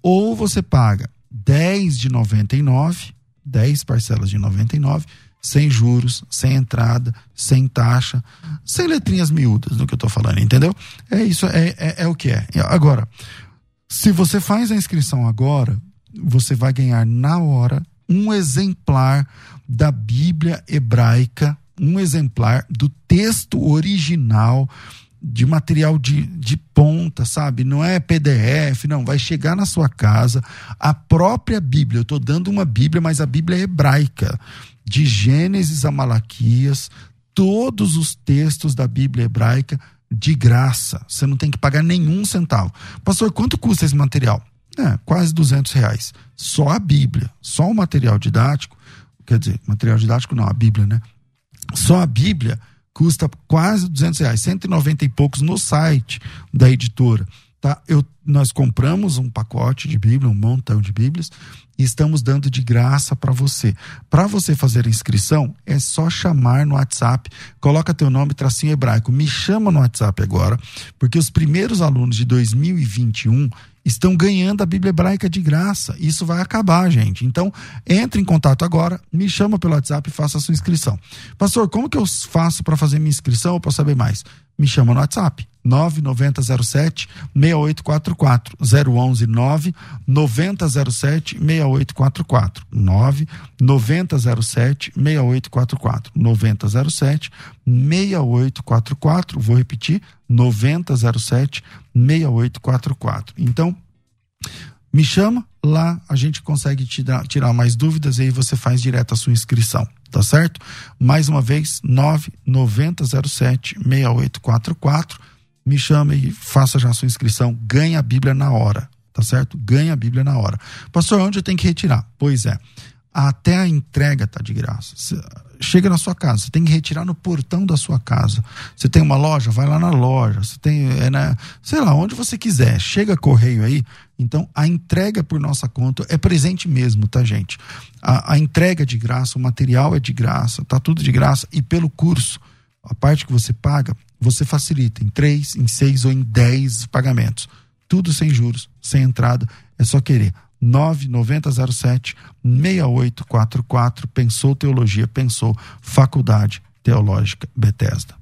Ou você paga 10 de 99, 10 parcelas de 99, sem juros, sem entrada, sem taxa, sem letrinhas miúdas no que eu estou falando, entendeu? É isso, é, é, é o que é. Agora, se você faz a inscrição agora, você vai ganhar na hora um exemplar da Bíblia hebraica, um exemplar do texto original de material de, de ponta, sabe? Não é PDF, não. Vai chegar na sua casa a própria Bíblia. Eu estou dando uma Bíblia, mas a Bíblia é hebraica. de Gênesis a Malaquias, todos os textos da Bíblia hebraica de graça. Você não tem que pagar nenhum centavo. Pastor, quanto custa esse material? É, quase 200 reais. Só a Bíblia, só o material didático, quer dizer, material didático não, a Bíblia, né? Só a Bíblia custa quase 200 reais, 190 e poucos no site da editora. Tá? Eu, nós compramos um pacote de Bíblia, um montão de Bíblias, e estamos dando de graça para você. Para você fazer a inscrição, é só chamar no WhatsApp, coloca teu nome, tracinho hebraico, me chama no WhatsApp agora, porque os primeiros alunos de 2021 estão ganhando a Bíblia hebraica de graça. Isso vai acabar, gente. Então, entre em contato agora, me chama pelo WhatsApp e faça a sua inscrição. Pastor, como que eu faço para fazer minha inscrição ou para saber mais? Me chama no WhatsApp. 9907 6844 011 9 9007 6844 9 9007 6844 9007 6844 vou repetir 9007 6844 então me chama lá a gente consegue tirar, tirar mais dúvidas e aí você faz direto a sua inscrição tá certo mais uma vez 9 9007 6844 me chame e faça já a sua inscrição, ganha a Bíblia na hora, tá certo? Ganha a Bíblia na hora. Pastor, onde eu tenho que retirar? Pois é, até a entrega tá de graça. Chega na sua casa, você tem que retirar no portão da sua casa. Você tem uma loja, vai lá na loja. Você tem, é na, sei lá, onde você quiser. Chega correio aí. Então, a entrega por nossa conta é presente mesmo, tá, gente? A, a entrega é de graça, o material é de graça, tá tudo de graça. E pelo curso, a parte que você paga você facilita em três, em seis ou em dez pagamentos. Tudo sem juros, sem entrada, é só querer. 99007 6844 Pensou Teologia, pensou Faculdade Teológica Bethesda.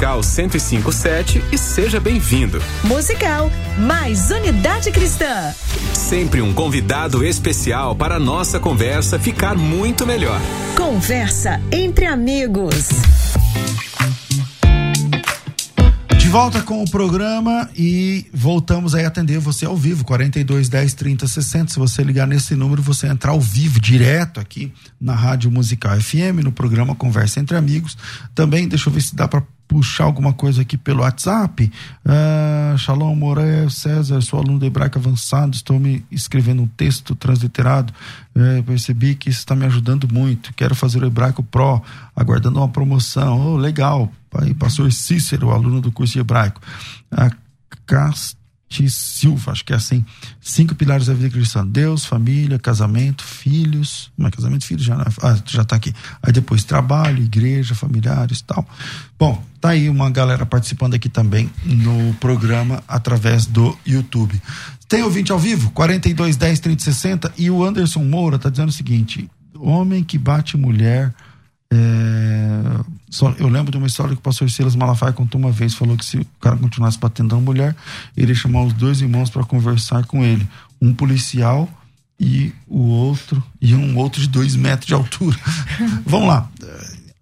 1057 e seja bem-vindo. Musical, mais unidade cristã. Sempre um convidado especial para a nossa conversa ficar muito melhor. Conversa entre amigos. De volta com o programa e voltamos aí a atender você ao vivo, 42 10 30 60. Se você ligar nesse número, você entrar ao vivo, direto aqui na Rádio Musical FM, no programa Conversa entre Amigos. Também, deixa eu ver se dá para puxar alguma coisa aqui pelo WhatsApp. Uh, Shalom Moré, César, sou aluno de hebraico avançado, estou me escrevendo um texto transliterado. Uh, percebi que isso está me ajudando muito. Quero fazer o hebraico pro, aguardando uma promoção. Oh, legal. Aí, pastor Cícero, aluno do curso de hebraico. Uh, Cast Silva, acho que é assim. Cinco pilares da vida cristã: Deus, família, casamento, filhos. Não é casamento, filhos já, ah, já tá aqui. Aí depois trabalho, igreja, familiares tal. Bom, tá aí uma galera participando aqui também no programa através do YouTube. Tem ouvinte ao vivo? 42 10 30 60. E o Anderson Moura tá dizendo o seguinte: homem que bate mulher é, só, eu lembro de uma história que o pastor Silas Malafaia contou uma vez, falou que se o cara continuasse batendo na mulher, ele ia chamar os dois irmãos para conversar com ele, um policial e o outro e um outro de dois metros de altura. Vamos lá,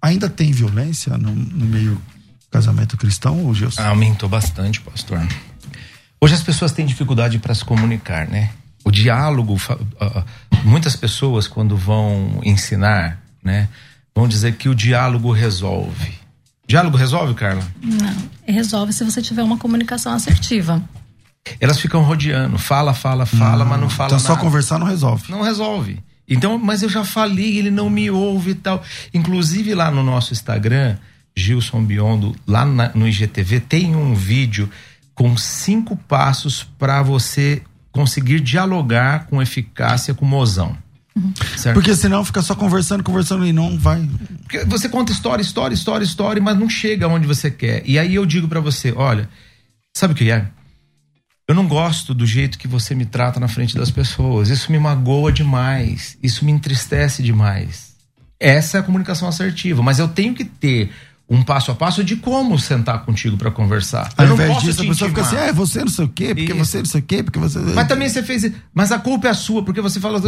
ainda tem violência no, no meio casamento cristão, ou Gilson? Aumentou bastante, pastor. Hoje as pessoas têm dificuldade para se comunicar, né? O diálogo, muitas pessoas quando vão ensinar, né? Vão dizer que o diálogo resolve. Diálogo resolve, Carla? Não, resolve se você tiver uma comunicação assertiva. Elas ficam rodeando, fala, fala, fala, não, mas não fala então nada. só conversar não resolve. Não resolve. Então, mas eu já falei, ele não me ouve e tal. Inclusive lá no nosso Instagram, Gilson Biondo, lá na, no IGTV, tem um vídeo com cinco passos para você conseguir dialogar com eficácia com o mozão. Certo. Porque senão fica só conversando, conversando e não vai. Porque você conta história, história, história, história, mas não chega onde você quer. E aí eu digo para você, olha, sabe o que é? Eu não gosto do jeito que você me trata na frente das pessoas. Isso me magoa demais. Isso me entristece demais. Essa é a comunicação assertiva. Mas eu tenho que ter um passo a passo de como sentar contigo para conversar. Ao invés disso, a pessoa fica assim, é, você não sei o quê, porque Isso. você não sei o quê, porque você. Mas também você fez. Mas a culpa é a sua, porque você fala,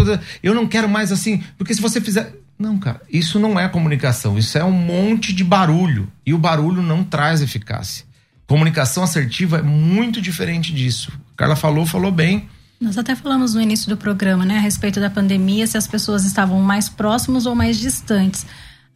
eu não quero mais assim, porque se você fizer. Não, cara, isso não é comunicação, isso é um monte de barulho. E o barulho não traz eficácia. Comunicação assertiva é muito diferente disso. A Carla falou, falou bem. Nós até falamos no início do programa, né, a respeito da pandemia, se as pessoas estavam mais próximas ou mais distantes.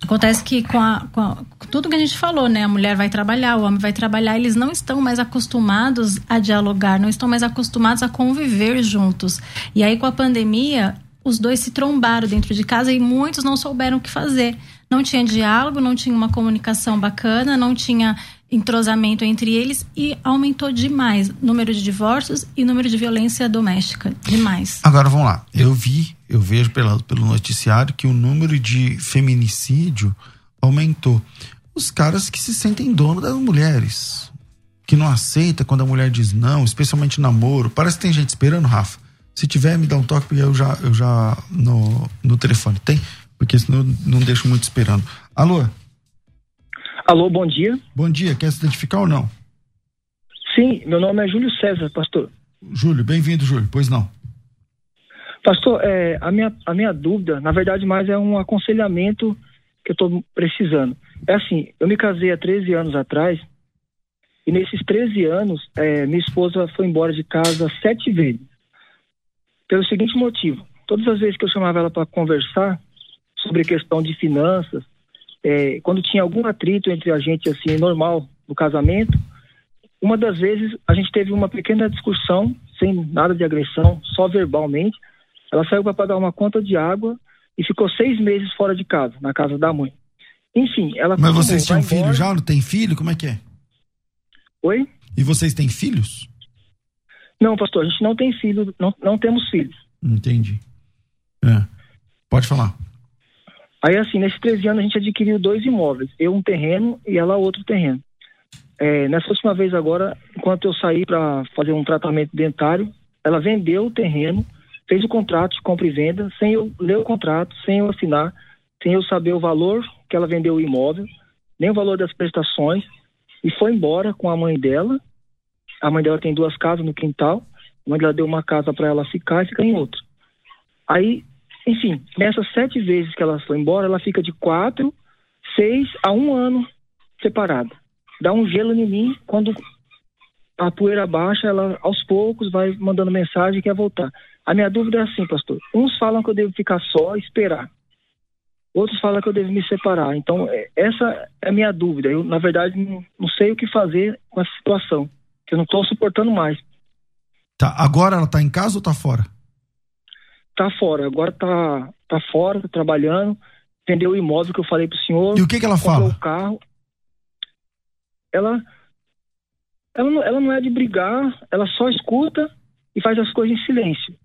Acontece que com, a, com, a, com, tudo que a gente falou, né? A mulher vai trabalhar, o homem vai trabalhar, eles não estão mais acostumados a dialogar, não estão mais acostumados a conviver juntos. E aí, com a pandemia, os dois se trombaram dentro de casa e muitos não souberam o que fazer. Não tinha diálogo, não tinha uma comunicação bacana, não tinha entrosamento entre eles e aumentou demais número de divórcios e número de violência doméstica. Demais. Agora vamos lá. Eu vi, eu vejo pela, pelo noticiário que o número de feminicídio aumentou. Os caras que se sentem dono das mulheres, que não aceita quando a mulher diz não, especialmente namoro. Parece que tem gente esperando, Rafa. Se tiver, me dá um toque, porque eu já, eu já no, no telefone. Tem? Porque senão eu não deixo muito esperando. Alô? Alô, bom dia. Bom dia, quer se identificar ou não? Sim, meu nome é Júlio César, pastor. Júlio, bem-vindo, Júlio. Pois não. Pastor, é, a, minha, a minha dúvida, na verdade, mais é um aconselhamento que eu estou precisando. É assim, eu me casei há 13 anos atrás e nesses 13 anos, é, minha esposa foi embora de casa sete vezes. Pelo seguinte motivo: todas as vezes que eu chamava ela para conversar sobre questão de finanças, é, quando tinha algum atrito entre a gente, assim, normal, no casamento, uma das vezes a gente teve uma pequena discussão, sem nada de agressão, só verbalmente. Ela saiu para pagar uma conta de água e ficou seis meses fora de casa, na casa da mãe. Enfim, ela. Mas vocês tinham filho já? Não tem filho? Como é que é? Oi? E vocês têm filhos? Não, pastor, a gente não tem filho, não, não temos filhos. Entendi. É. Pode falar. Aí, assim, nesses 13 anos a gente adquiriu dois imóveis, eu um terreno e ela outro terreno. É, nessa última vez agora, enquanto eu saí para fazer um tratamento dentário, ela vendeu o terreno, fez o contrato de compra e venda, sem eu ler o contrato, sem eu assinar, sem eu saber o valor que ela vendeu o imóvel, nem o valor das prestações, e foi embora com a mãe dela. A mãe dela tem duas casas no quintal, a mãe dela deu uma casa para ela ficar e ficar em outra. Aí enfim, nessas sete vezes que ela foi embora, ela fica de quatro, seis a um ano separada. Dá um gelo em mim quando a poeira baixa, ela aos poucos vai mandando mensagem e quer voltar. A minha dúvida é assim, pastor. Uns falam que eu devo ficar só e esperar. Outros falam que eu devo me separar. Então, é, essa é a minha dúvida. Eu, na verdade, não, não sei o que fazer com essa situação. Que eu não estou suportando mais. Tá, agora ela está em casa ou está fora? Tá fora. Agora tá, tá fora, tá trabalhando. Vendeu o imóvel que eu falei pro senhor. E o que que ela fala? o carro. Ela, ela, não, ela não é de brigar, ela só escuta e faz as coisas em silêncio.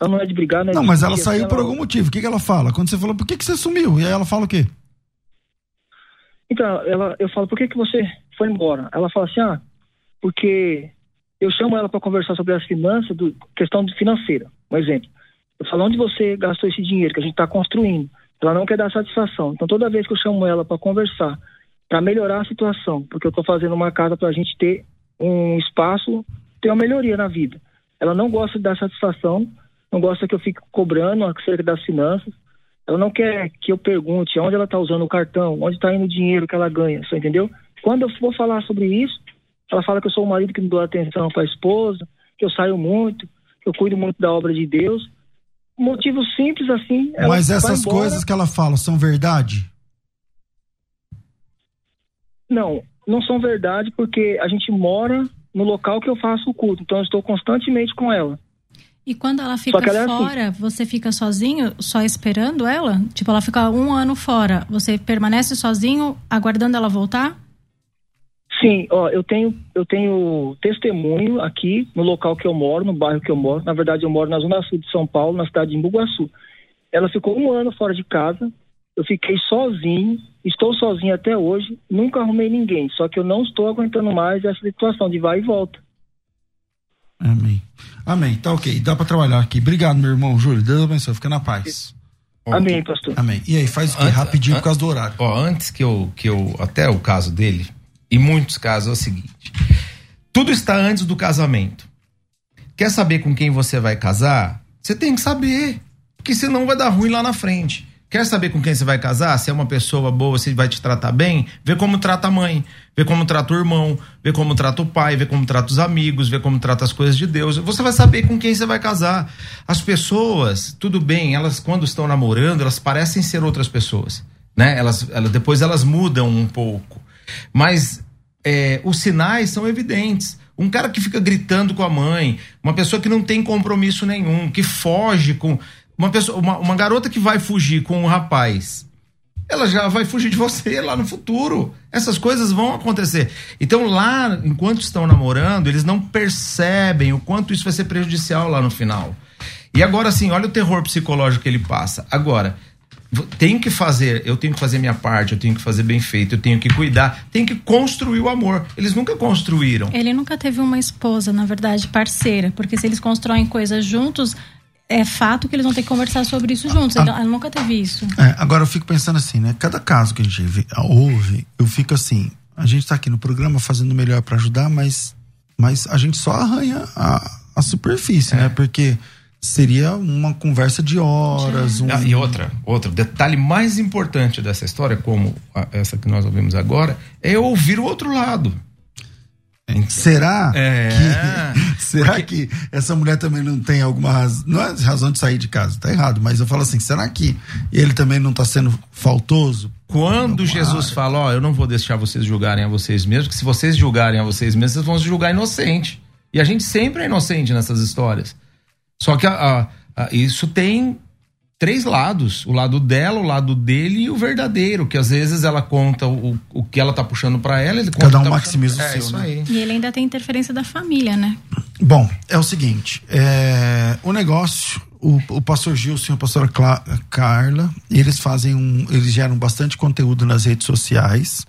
Ela não é de brigar, né? Não, mas ela saiu ela... por algum motivo. O que que ela fala? Quando você falou, por que que você sumiu? E aí ela fala o quê? Então, ela, eu falo, por que que você foi embora? Ela fala assim, ah, porque eu chamo ela para conversar sobre as finanças, do, questão financeira. Um exemplo. Eu falo, onde você gastou esse dinheiro que a gente está construindo? Ela não quer dar satisfação. Então, toda vez que eu chamo ela para conversar, para melhorar a situação, porque eu estou fazendo uma casa para a gente ter um espaço, ter uma melhoria na vida. Ela não gosta de dar satisfação, não gosta que eu fique cobrando acerca das finanças. Ela não quer que eu pergunte onde ela está usando o cartão, onde está indo o dinheiro que ela ganha, você entendeu? Quando eu for falar sobre isso, ela fala que eu sou o marido que não dou atenção para a esposa, que eu saio muito, que eu cuido muito da obra de Deus motivo simples assim. Mas essas coisas que ela fala são verdade? Não, não são verdade porque a gente mora no local que eu faço o culto, então eu estou constantemente com ela. E quando ela fica ela é assim. fora, assim. você fica sozinho, só esperando ela? Tipo, ela fica um ano fora, você permanece sozinho, aguardando ela voltar? Sim, ó, eu tenho, eu tenho testemunho aqui no local que eu moro, no bairro que eu moro. Na verdade, eu moro na zona sul de São Paulo, na cidade de Imbuguaçu. Ela ficou um ano fora de casa. Eu fiquei sozinho, estou sozinho até hoje. Nunca arrumei ninguém. Só que eu não estou aguentando mais essa situação de vai e volta. Amém. Amém. Tá ok. Dá para trabalhar aqui. Obrigado, meu irmão Júlio. Deus abençoe. Fica na paz. Amém, pastor. Amém. E aí, faz o quê? Rapidinho por causa do horário. Ó, antes que eu, que eu. Até o caso dele, em muitos casos é o seguinte: tudo está antes do casamento. Quer saber com quem você vai casar? Você tem que saber. Porque senão vai dar ruim lá na frente. Quer saber com quem você vai casar? Se é uma pessoa boa, se vai te tratar bem? Vê como trata a mãe, vê como trata o irmão, vê como trata o pai, vê como trata os amigos, vê como trata as coisas de Deus. Você vai saber com quem você vai casar. As pessoas, tudo bem, elas quando estão namorando, elas parecem ser outras pessoas, né? Elas, elas depois elas mudam um pouco, mas é, os sinais são evidentes. Um cara que fica gritando com a mãe, uma pessoa que não tem compromisso nenhum, que foge com uma pessoa, uma, uma garota que vai fugir com um rapaz, ela já vai fugir de você lá no futuro. Essas coisas vão acontecer. Então, lá, enquanto estão namorando, eles não percebem o quanto isso vai ser prejudicial lá no final. E agora, assim, olha o terror psicológico que ele passa. Agora, tem que fazer, eu tenho que fazer minha parte, eu tenho que fazer bem feito, eu tenho que cuidar, tem que construir o amor. Eles nunca construíram. Ele nunca teve uma esposa, na verdade, parceira, porque se eles constroem coisas juntos, é fato que eles vão ter que conversar sobre isso juntos. Ela nunca teve isso. É, agora eu fico pensando assim, né? Cada caso que a gente ouve, eu fico assim, a gente tá aqui no programa fazendo o melhor para ajudar, mas, mas a gente só arranha a, a superfície, é. né? Porque seria uma conversa de horas. Um... Ah, e outra, outro detalhe mais importante dessa história, como a, essa que nós ouvimos agora, é ouvir o outro lado. Será é, que será porque... que essa mulher também não tem alguma razão, não é razão de sair de casa, tá errado, mas eu falo assim, será que ele também não está sendo faltoso? Quando Jesus área? fala, ó, eu não vou deixar vocês julgarem a vocês mesmos, que se vocês julgarem a vocês mesmos, vocês vão se julgar inocente. E a gente sempre é inocente nessas histórias. Só que a, a, a, isso tem três lados: o lado dela, o lado dele e o verdadeiro, que às vezes ela conta o, o que ela tá puxando para ela, ele Cada um tá maximiza puxando... o seu, é, né? E ele ainda tem interferência da família, né? Bom, é o seguinte, é, o negócio, o, o pastor Gilson e a pastora Cla Carla, eles fazem um, eles geram bastante conteúdo nas redes sociais,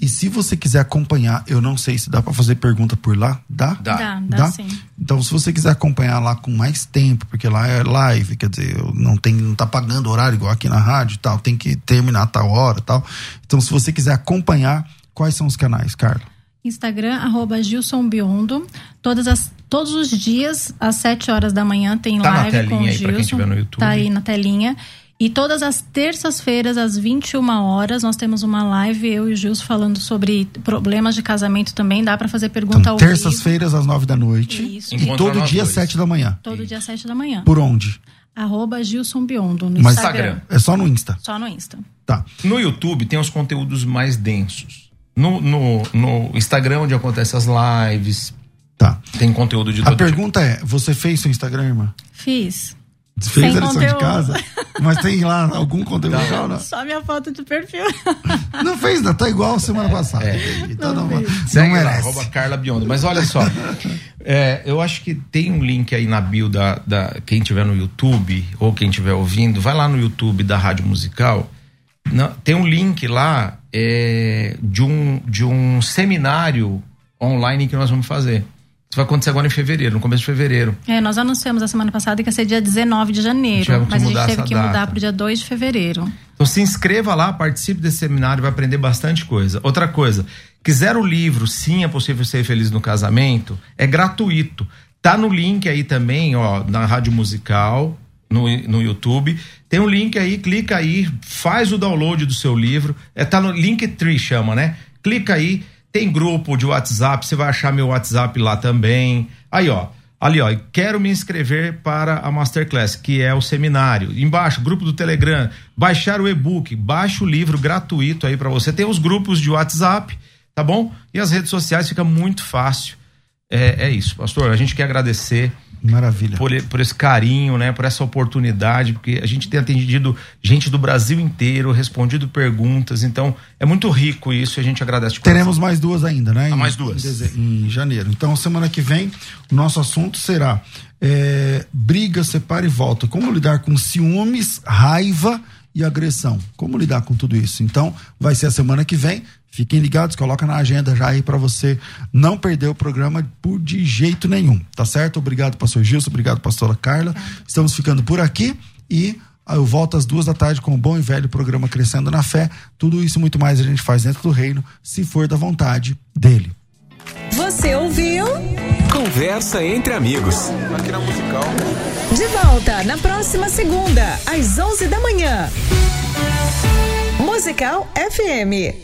e se você quiser acompanhar, eu não sei se dá para fazer pergunta por lá. Dá? Dá, dá, dá, dá? sim. Então, se você quiser acompanhar lá com mais tempo, porque lá é live, quer dizer, não tem, não tá pagando horário igual aqui na rádio e tal, tem que terminar a tal hora e tal. Então, se você quiser acompanhar, quais são os canais, Carla? Instagram, arroba Gilson Biondo. Todas as, todos os dias, às 7 horas da manhã, tem tá live com o aí, Gilson. Pra quem tiver no YouTube. Tá aí na telinha. E todas as terças-feiras, às 21 horas, nós temos uma live, eu e o Gilson, falando sobre problemas de casamento também. Dá para fazer pergunta então, ao Terças-feiras, às 9 da noite. Isso. E todo dia, às 7 da manhã. Todo dia, às 7 da manhã. Por onde? Arroba Gilson Biondo, no Mas Instagram. É só no Insta? Só no Insta. Tá. No YouTube tem os conteúdos mais densos. No, no, no Instagram, onde acontecem as lives. Tá. Tem conteúdo de A todo pergunta é: você fez seu Instagram, irmã? Fiz. Fez Sem a lição conteúdo. de casa? Mas tem lá algum conteúdo legal, não? Só minha foto de perfil. Não fez, não, tá igual semana passada. Então não, não, Segue lá, merece. arroba Carla Biondo. Mas olha só, é, eu acho que tem um link aí na bio da, da quem tiver no YouTube ou quem estiver ouvindo, vai lá no YouTube da Rádio Musical. Não, tem um link lá é, de, um, de um seminário online que nós vamos fazer. Isso vai acontecer agora em fevereiro, no começo de fevereiro. É, nós anunciamos a semana passada que ia ser dia 19 de janeiro. Mas a gente teve que mudar para o dia 2 de fevereiro. Então se inscreva lá, participe desse seminário, vai aprender bastante coisa. Outra coisa, quiser o livro Sim é possível ser feliz no casamento, é gratuito. Tá no link aí também, ó, na Rádio Musical, no, no YouTube. Tem um link aí, clica aí, faz o download do seu livro. É, tá no Linktree, chama, né? Clica aí, tem grupo de WhatsApp, você vai achar meu WhatsApp lá também. Aí, ó. Ali, ó, quero me inscrever para a Masterclass, que é o seminário. Embaixo, grupo do Telegram, baixar o e-book, baixa o livro gratuito aí para você. Tem os grupos de WhatsApp, tá bom? E as redes sociais fica muito fácil. É, é isso, pastor. A gente quer agradecer Maravilha. por, por esse carinho, né? Por essa oportunidade, porque a gente tem atendido gente do Brasil inteiro, respondido perguntas, então é muito rico isso e a gente agradece. Teremos mais duas ainda, né? Ah, Em- mais duas. Em, em janeiro. Então, semana que vem, o nosso assunto será é, briga, separa e volta. Como lidar com ciúmes, raiva e agressão. Como lidar com tudo isso? Então, vai ser a semana que vem. Fiquem ligados, coloca na agenda já aí para você não perder o programa por de jeito nenhum, tá certo? Obrigado, pastor Gilson, obrigado, pastora Carla. Estamos ficando por aqui e Eu volto às duas da tarde com o bom e velho programa Crescendo na Fé. Tudo isso e muito mais a gente faz dentro do reino, se for da vontade dele. Você ouviu? Conversa entre amigos. Máquina musical. De volta na próxima segunda, às 11 da manhã. Musical FM.